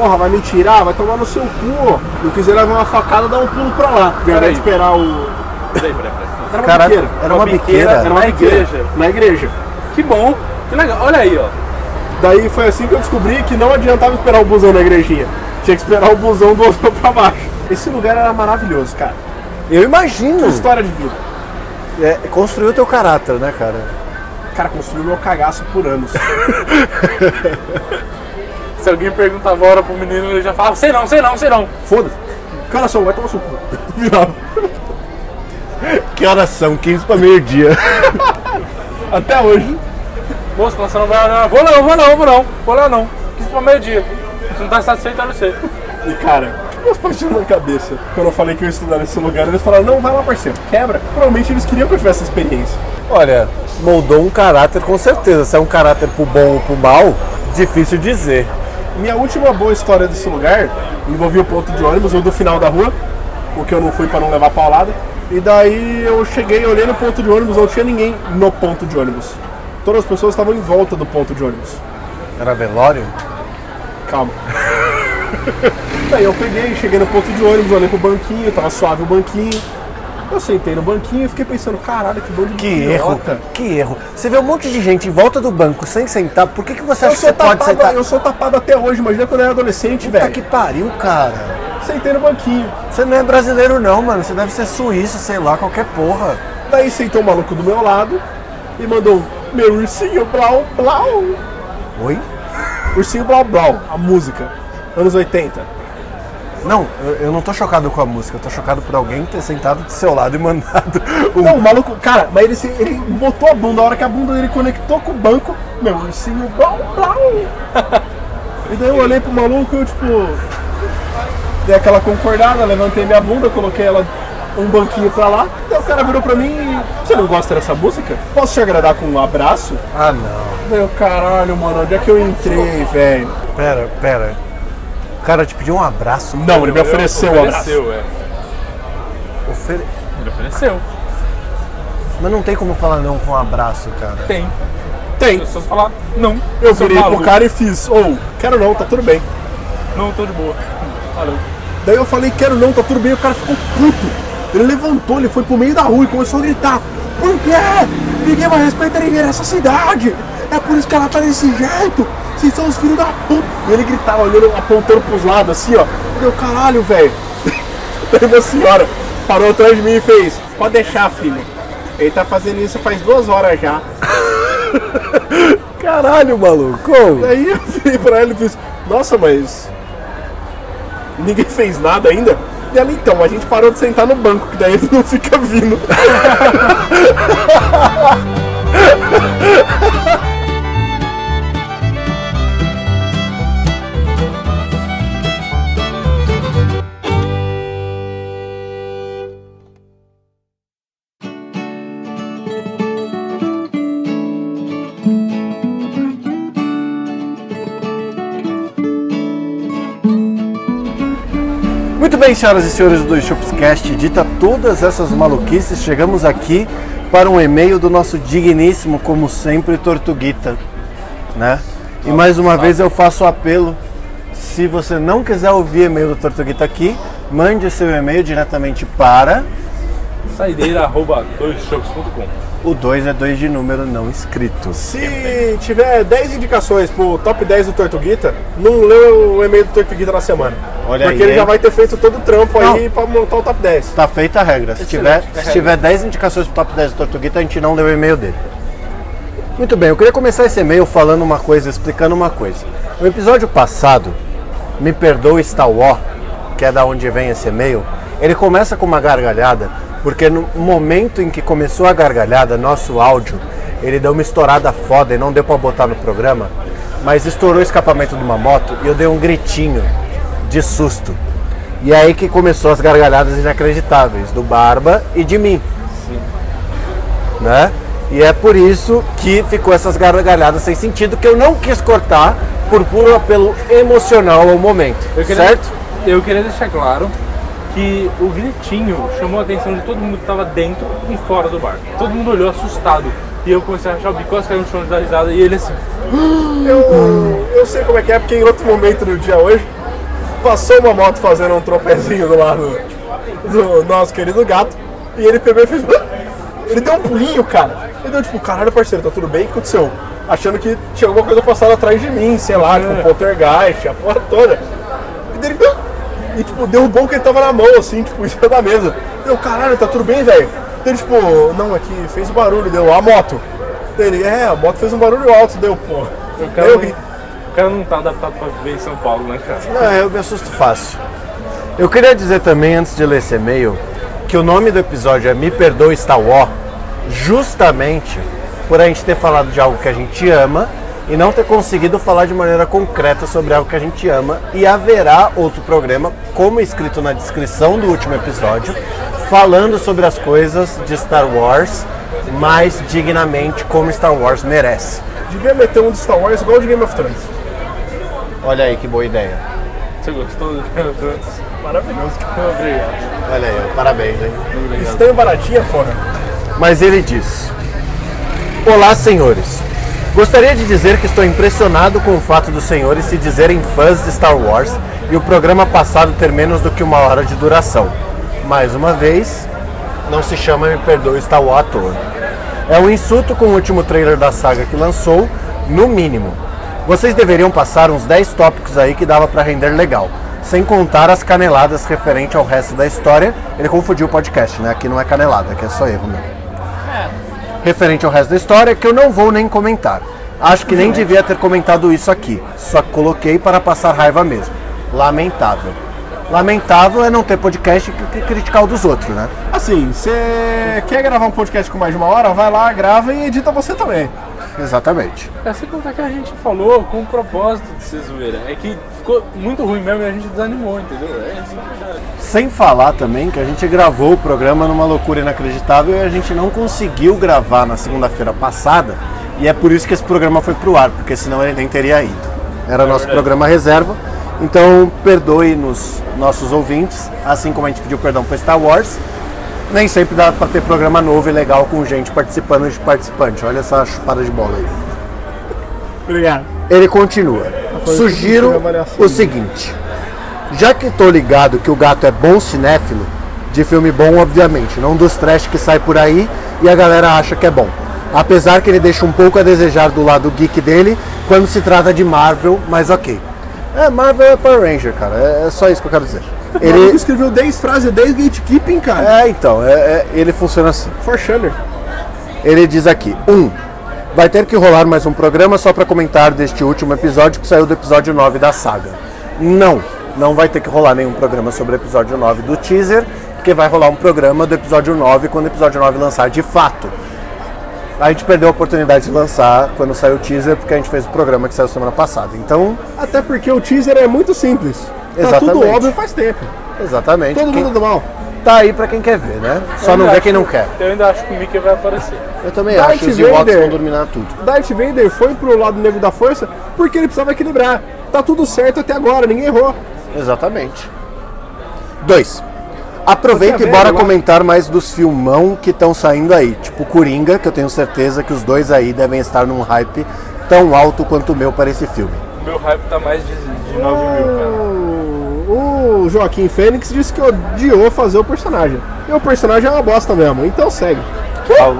Porra, vai me tirar? Vai tomar no seu cu. Não quiser levar uma facada, dá um pulo pra lá. Ao invés de esperar o. Peraí, peraí, peraí. Era uma biqueira. era uma biqueira. Era uma Na biqueira. igreja. Na igreja. Que bom. Que legal. Olha aí, ó. Daí foi assim que eu descobri que não adiantava esperar o busão na igrejinha. Tinha que esperar o busão do outro pra baixo. Esse lugar era maravilhoso, cara. Eu imagino. História de vida. É, construiu teu caráter, né, cara? Cara, construiu meu cagaço por anos. Se alguém pergunta agora pro menino, ele já fala, sei não, sei não, sei não. Foda-se. Cara, só vai tomar seu cu. Virava. Que horas são? 15 pra meio-dia. Até hoje. Moço, você não vai não. Vou não, vou não, vou não. Vou lá não. Quis pra meio-dia. Se não tá satisfeito, é você. E cara, meus pais tinham na cabeça? Quando eu falei que eu ia estudar nesse lugar, eles falaram, não, vai lá, parceiro, quebra. Provavelmente eles queriam que eu tivesse essa experiência. Olha, moldou um caráter com certeza. Se é um caráter pro bom ou pro mal, difícil dizer. Minha última boa história desse lugar envolvia o ponto de ônibus, ou do final da rua, porque eu não fui pra não levar paulada. E daí eu cheguei, olhei no ponto de ônibus, não tinha ninguém no ponto de ônibus. Todas as pessoas estavam em volta do ponto de ônibus. Era velório? Calma. daí eu peguei, cheguei no ponto de ônibus, olhei pro banquinho, tava suave o banquinho. Eu sentei no banquinho e fiquei pensando, caralho, que bando de Que erro, idiota. que erro. Você vê um monte de gente em volta do banco sem sentar, por que, que você Eu acha que sou, você pode tapado, sentar? eu sou tapado até hoje, imagina quando eu era adolescente, Puta velho. que pariu, cara. Sentei no banquinho. Você não é brasileiro não, mano. Você deve ser suíço, sei lá, qualquer porra. Daí sentou um maluco do meu lado e mandou meu ursinho blau blau. Oi? Ursinho blau blau, a música. Anos 80. Não, eu, eu não tô chocado com a música, eu tô chocado por alguém ter sentado do seu lado e mandado um. Não, o maluco, cara, mas ele, se- ele botou a bunda, a hora que a bunda dele conectou com o banco, meu ursinho blau blau. E daí eu olhei pro maluco e eu tipo. Dei aquela concordada, levantei minha bunda, coloquei ela um banquinho pra lá. Daí o cara virou pra mim e. Você não gosta dessa música? Posso te agradar com um abraço? Ah, não. Daí eu, caralho, mano, onde é que eu entrei, velho? Pera, pera. O cara te pediu um abraço. Não, ele me ofereceu um abraço. Ofereceu, é. Ofere... Ele ofereceu. Mas não tem como falar não com um abraço, cara. Tem. Tem. Se falar, não. Eu virei pro cara e fiz, ou, quero não, tá tudo bem. Não, tô de boa. Valeu. Daí eu falei, quero não, tá tudo bem, o cara ficou puto. Ele levantou, ele foi pro meio da rua e começou a gritar. Por quê? Ninguém mais respeita ninguém nessa cidade. É por isso que ela tá desse jeito. Vocês são os filhos da puta. E ele gritava, olhando, apontando pros lados, assim, ó. Meu caralho, velho. Daí uma senhora parou atrás de mim e fez, pode deixar, filho. Ele tá fazendo isso faz duas horas já. Caralho, maluco. Daí eu virei pra ela e fiz, nossa, mas ninguém fez nada ainda? E ela, então, a gente parou de sentar no banco, que daí ele não fica vindo. Muito bem, senhoras e senhores do Shopscast, dita todas essas maluquices, chegamos aqui para um e-mail do nosso digníssimo, como sempre, Tortuguita, né? E mais uma vez eu faço apelo, se você não quiser ouvir e-mail do Tortuguita aqui, mande seu e-mail diretamente para Saideira arroba doisshops.com. O 2 é 2 de número não escrito. Se tiver 10 indicações pro top 10 do Tortuguita, não lê o e-mail do Tortuguita na semana. Olha Porque aí, ele já hein? vai ter feito todo o trampo aí Não. pra montar o top 10. Tá feita a regra. Se tiver, se tiver 10 indicações pro top 10 do Tortuguita, a gente não leu o e-mail dele. Muito bem, eu queria começar esse e-mail falando uma coisa, explicando uma coisa. No episódio passado, Me Perdoe Star Wars, que é da onde vem esse e-mail, ele começa com uma gargalhada, porque no momento em que começou a gargalhada, nosso áudio, ele deu uma estourada foda e não deu pra botar no programa, mas estourou o escapamento de uma moto e eu dei um gritinho de susto. E é aí que começou as gargalhadas inacreditáveis do Barba e de mim. Né? E é por isso que ficou essas gargalhadas sem sentido que eu não quis cortar por puro apelo emocional ao momento. Eu queria, Certo? Eu queria deixar claro que o gritinho chamou a atenção de todo mundo que estava dentro e fora do bar. Todo mundo olhou assustado. E eu comecei a achar o bicose caiu no chão de dar risada e ele assim. Eu, eu sei como é que é, porque em outro momento do dia hoje, passou uma moto fazendo um tropezinho do lado do nosso querido gato, e ele pegou e fez. "Ah!" Ele deu um pulinho, cara. Ele deu tipo, caralho, parceiro, tá tudo bem? O que aconteceu? Achando que tinha alguma coisa passada atrás de mim, sei lá, tipo, um poltergeist, a porra toda. E dele. E tipo, derrubou o que ele tava na mão, assim, tipo, em cima da mesa. Deu, caralho, tá tudo bem, velho? Ele, tipo, não, aqui fez barulho, deu a moto. Ele, é, a moto fez um barulho alto, deu, pô. O cara, Eu não, o cara não tá adaptado pra viver em São Paulo, né, cara? Não, eu me assusto fácil. Eu queria dizer também, antes de ler esse e-mail, que o nome do episódio é Me Perdoe Star Wars, justamente por a gente ter falado de algo que a gente ama e não ter conseguido falar de maneira concreta sobre algo que a gente ama. E haverá outro programa, como escrito na descrição do último episódio, falando sobre as coisas de Star Wars mais dignamente como Star Wars merece. Devia meter um de Star Wars igual o de Game of Thrones. Olha aí que boa ideia. Você gostou do Maravilhoso. Obrigado. Olha aí, parabéns, hein? Estranho baratinha, porra. Mas ele diz: Olá, senhores. Gostaria de dizer que estou impressionado com o fato dos senhores se dizerem fãs de Star Wars e o programa passado ter menos do que uma hora de duração. Mais uma vez, não se chama Me Perdoe Star Wars à toa. É um insulto com o último trailer da saga que lançou, no mínimo. Vocês deveriam passar uns 10 tópicos aí que dava pra render legal. Sem contar as caneladas referente ao resto da história. Ele confundiu o podcast, né? Aqui não é canelada, aqui é só erro mesmo referente ao resto da história que eu não vou nem comentar. Acho que nem devia ter comentado isso aqui, só coloquei para passar raiva mesmo. Lamentável. Lamentável é não ter podcast e c- criticar o dos outros, né? Assim, você quer gravar um podcast com mais de uma hora? Vai lá, grava e edita você também. Exatamente. É sem contar que a gente falou com o propósito de ser zoeira. É que ficou muito ruim mesmo e a gente desanimou, entendeu? É isso é verdade. Sem falar também que a gente gravou o programa numa loucura inacreditável e a gente não conseguiu gravar na segunda-feira passada. E é por isso que esse programa foi pro ar, porque senão ele nem teria ido. Era nosso programa reserva. Então, perdoe nos nossos ouvintes, assim como a gente pediu perdão para Star Wars. Nem sempre dá para ter programa novo e legal com gente participando de participante. Olha essa chupada de bola aí. Obrigado. Ele continua. foi Sugiro uma avaliação. o seguinte: já que tô ligado que o gato é bom cinéfilo, de filme bom, obviamente, não dos trash que sai por aí e a galera acha que é bom. Apesar que ele deixa um pouco a desejar do lado geek dele quando se trata de Marvel, mas ok. É, Marvel é Power Ranger, cara. É, é só isso que eu quero dizer. Ele Ele. escreveu 10 frases, 10 gatekeeping, cara. É, então, é- é- ele funciona assim. For Shanner. Ele diz aqui: 1. Um, vai ter que rolar mais um programa só para comentar deste último episódio que saiu do episódio 9 da saga. Não, não vai ter que rolar nenhum programa sobre o episódio 9 do teaser, porque vai rolar um programa do episódio 9 quando o episódio 9 lançar de fato. A gente perdeu a oportunidade de lançar quando saiu o teaser, porque a gente fez o programa que saiu semana passada. Então, Até porque o teaser é muito simples. Tá Exatamente. tudo óbvio faz tempo. exatamente. Todo quem mundo do mal. tá aí para quem quer ver, né? Só Eu não vê quem não quer. Eu ainda acho que o Mickey vai aparecer. Eu também Darth acho que os Ewoks Vader. vão dominar tudo. Darth Vader foi pro lado negro da força porque ele precisava equilibrar. Tá tudo certo até agora, ninguém errou. Exatamente. 2. Aproveita e é bora comentar mais dos filmão que estão saindo aí. Tipo Coringa, que eu tenho certeza que os dois aí devem estar num hype tão alto quanto o meu para esse filme. O meu hype tá mais de, de 9 mil, cara. O, Joaquim Fênix disse que odiou fazer o personagem. E o personagem é uma bosta mesmo, então segue.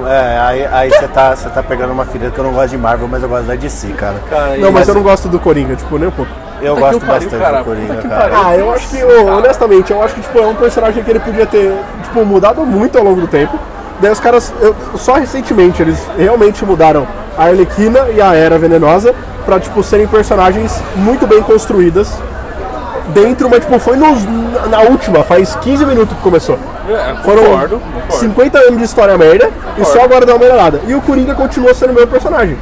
É, aí você tá, tá pegando uma ferida que eu não gosto de Marvel, mas eu gosto da DC, cara. Cara, Não, mas eu não gosto do Coringa, tipo, nem um pouco. Eu gosto pariu, bastante cara. do Coringa, cara. Ah, eu acho que, honestamente, eu acho que tipo, é um personagem que ele podia ter tipo, mudado muito ao longo do tempo. Daí os caras, eu- só recentemente, eles realmente mudaram a Arlequina e a Era Venenosa pra tipo, serem personagens muito bem construídas. Dentro, mas tipo, foi nos, na- última, faz 15 minutos que começou. É, Foram concordo, concordo. 50 anos de história merda e só agora dá uma melhorada. E o Coringa continua sendo o meu personagem.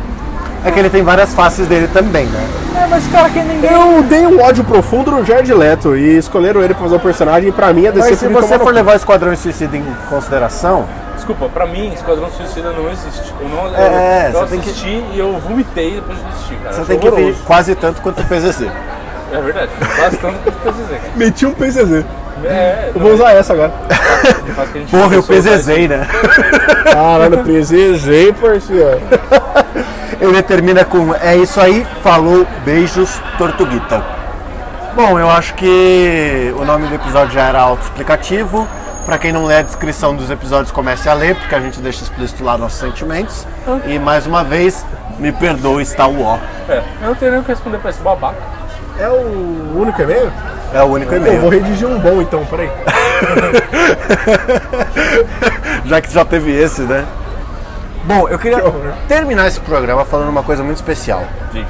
É que ele tem várias faces dele também, né? É, mas cara, que ninguém. Eu dei um ódio profundo no Jared Leto e escolheram ele pra fazer o personagem e pra mim a DC Mas se você for levar o Esquadrão Suicida em consideração, Desculpa, pra mim, Esquadrão Suicida não existe. Eu não É, eu, eu você tem que- assisti e eu vomitei depois de assistir, cara. você tem que ver horroroso. quase tanto quanto o PZZ. É verdade, bastante dizer. Meti um PCZ. É, Eu vou usar essa agora. Porra, eu PZZ, né? Caralho, PCZ, parceiro. Ele termina com é isso aí, falou, beijos, Tortuguita. Bom, eu acho que o nome do episódio já era autoexplicativo. Pra quem não lê a descrição dos episódios, comece a ler, porque a gente deixa explícito lá nossos sentimentos. E mais uma vez, me perdoe, está o ó. É, eu não tenho nem o que responder pra esse babaca. É o único e-mail? É o único Eu vou e-mail. redigir um bom então, peraí. Já que já teve esse, né? Bom, eu queria terminar esse programa falando uma coisa muito especial. Diga.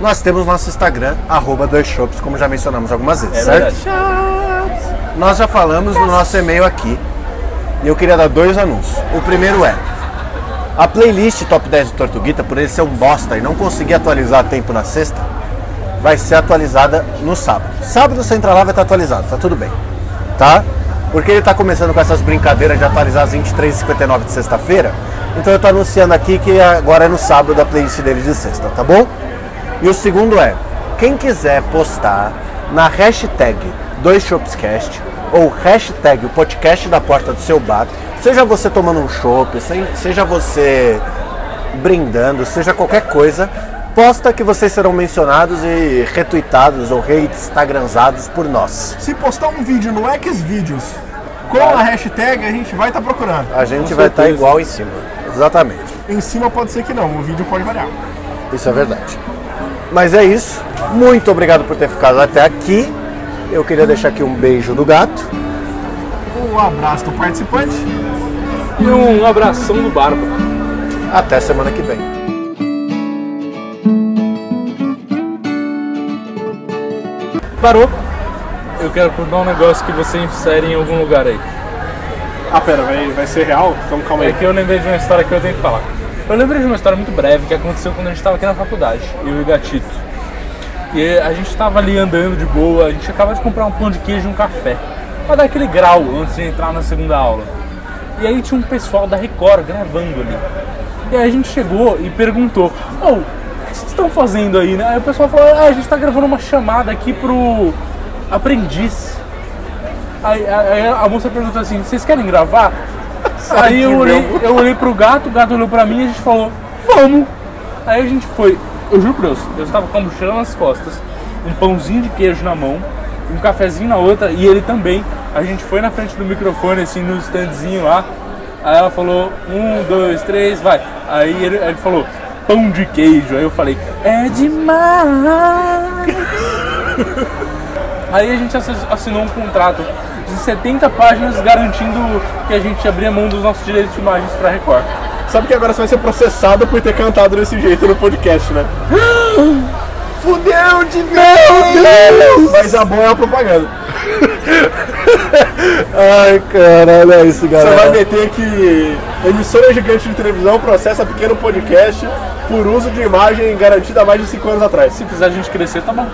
Nós temos nosso Instagram, arroba dois shops, como já mencionamos algumas vezes, É certo? verdade. Nós já falamos no nosso e-mail aqui. E eu queria dar dois anúncios. O primeiro é a playlist Top 10 do Tortuguita, por ele ser um bosta e não conseguir atualizar a tempo na sexta, vai ser atualizada no sábado. Sábado você entra lá vai estar atualizado, tá tudo bem. Tá? Porque ele tá começando com essas brincadeiras de atualizar às 23h59 de sexta-feira. Então eu tô anunciando aqui que agora é no sábado a playlist dele de sexta, tá bom? E o segundo é, quem quiser postar na hashtag 2shopscast ou hashtag o podcast da porta do seu bar, seja você tomando um chopp, se- seja você brindando, seja qualquer coisa, posta que vocês serão mencionados e retuitados ou reinstagramzados por nós. Se postar um vídeo no Xvideos com a hashtag, a gente vai estar procurando. A gente vai estar certeza. igual em cima. Exatamente. Em cima pode ser que não, o vídeo pode variar. Isso é verdade. Mas é isso. Muito obrigado por ter ficado até aqui. Eu queria deixar aqui um beijo do gato. Um abraço do participante. E um abração do Barba. Até semana que vem. Parou. Eu quero contar um negócio que você insere em algum lugar aí. Ah, pera, vai, vai ser real? Então calma É aí. que eu lembrei de uma história que eu tenho que falar. Eu lembrei de uma história muito breve que aconteceu quando a gente estava aqui na faculdade, eu e o Gatito. E a gente estava ali andando de boa, a gente acabava de comprar um pão de queijo e um café. Pra dar aquele grau antes de entrar na segunda aula. E aí tinha um pessoal da Record gravando ali. E aí a gente chegou e perguntou: Ô, o que vocês estão fazendo aí, né? Aí o pessoal falou: Ah, a gente tá gravando uma chamada aqui pro aprendiz. Aí, aí a moça perguntou assim: Vocês querem gravar? Aí eu olhei, eu olhei pro gato, o gato olhou pra mim e a gente falou: Vamos! Aí a gente foi, eu juro pra Deus, eu estava com a mochila nas costas, um pãozinho de queijo na mão, um cafezinho na outra e ele também. A gente foi na frente do microfone, assim, no standzinho lá. Aí ela falou: Um, dois, três, vai. Aí ele, ele falou: Pão de queijo. Aí eu falei: É demais! Aí a gente assinou um contrato de 70 páginas garantindo que a gente abria mão dos nossos direitos de imagens pra Record. Sabe que agora você vai ser processado por ter cantado desse jeito no podcast, né? Fudeu de Meu Deus! Mas a boa é a propaganda. Ai, caralho, é isso, Você vai galera. meter que emissora gigante de televisão processa pequeno podcast por uso de imagem garantida há mais de 5 anos atrás. Se fizer a gente crescer, tá bom.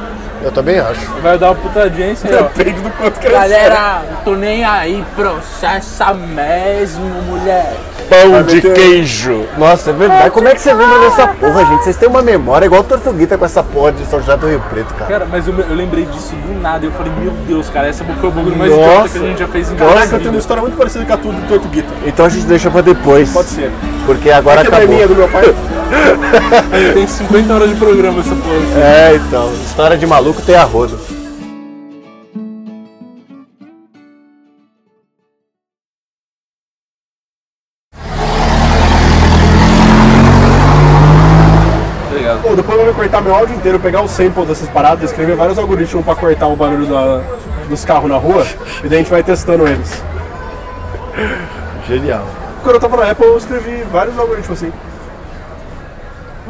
Eu também acho. Vai dar uma puta audiência aí, ó. Depende do quanto que Galera, tô nem aí, processa mesmo, mulher. Pão de queijo. Nossa, é verdade. Como é que você lembra dessa porra, gente? Vocês têm uma memória igual Tortuguita com essa porra de São José do Rio Preto, cara. Cara, mas eu, eu lembrei disso do nada. Eu falei, meu Deus, cara, essa foi o bagulho mais Nossa. idiota que a gente já fez em Caraca, nossa eu tenho uma história muito parecida com a tua do Tortuguita. Então a gente deixa pra depois. Pode ser. Porque agora Que não é acabou. minha, do meu pai. tem 50 horas de programa essa porra. Assim. É, então. História de maluco tem arroz. Pô, depois eu vou cortar meu áudio inteiro, pegar o sample dessas paradas, escrever vários algoritmos pra cortar o barulho da, dos carros na rua e daí a gente vai testando eles. Genial. Quando eu tava na Apple, eu escrevi vários algoritmos assim.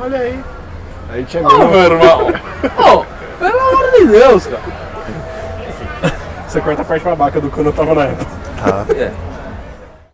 Olha aí. A gente é meu irmão. Ô, pelo amor de Deus, cara. Você corta a parte babaca do quando eu tava na Apple. É.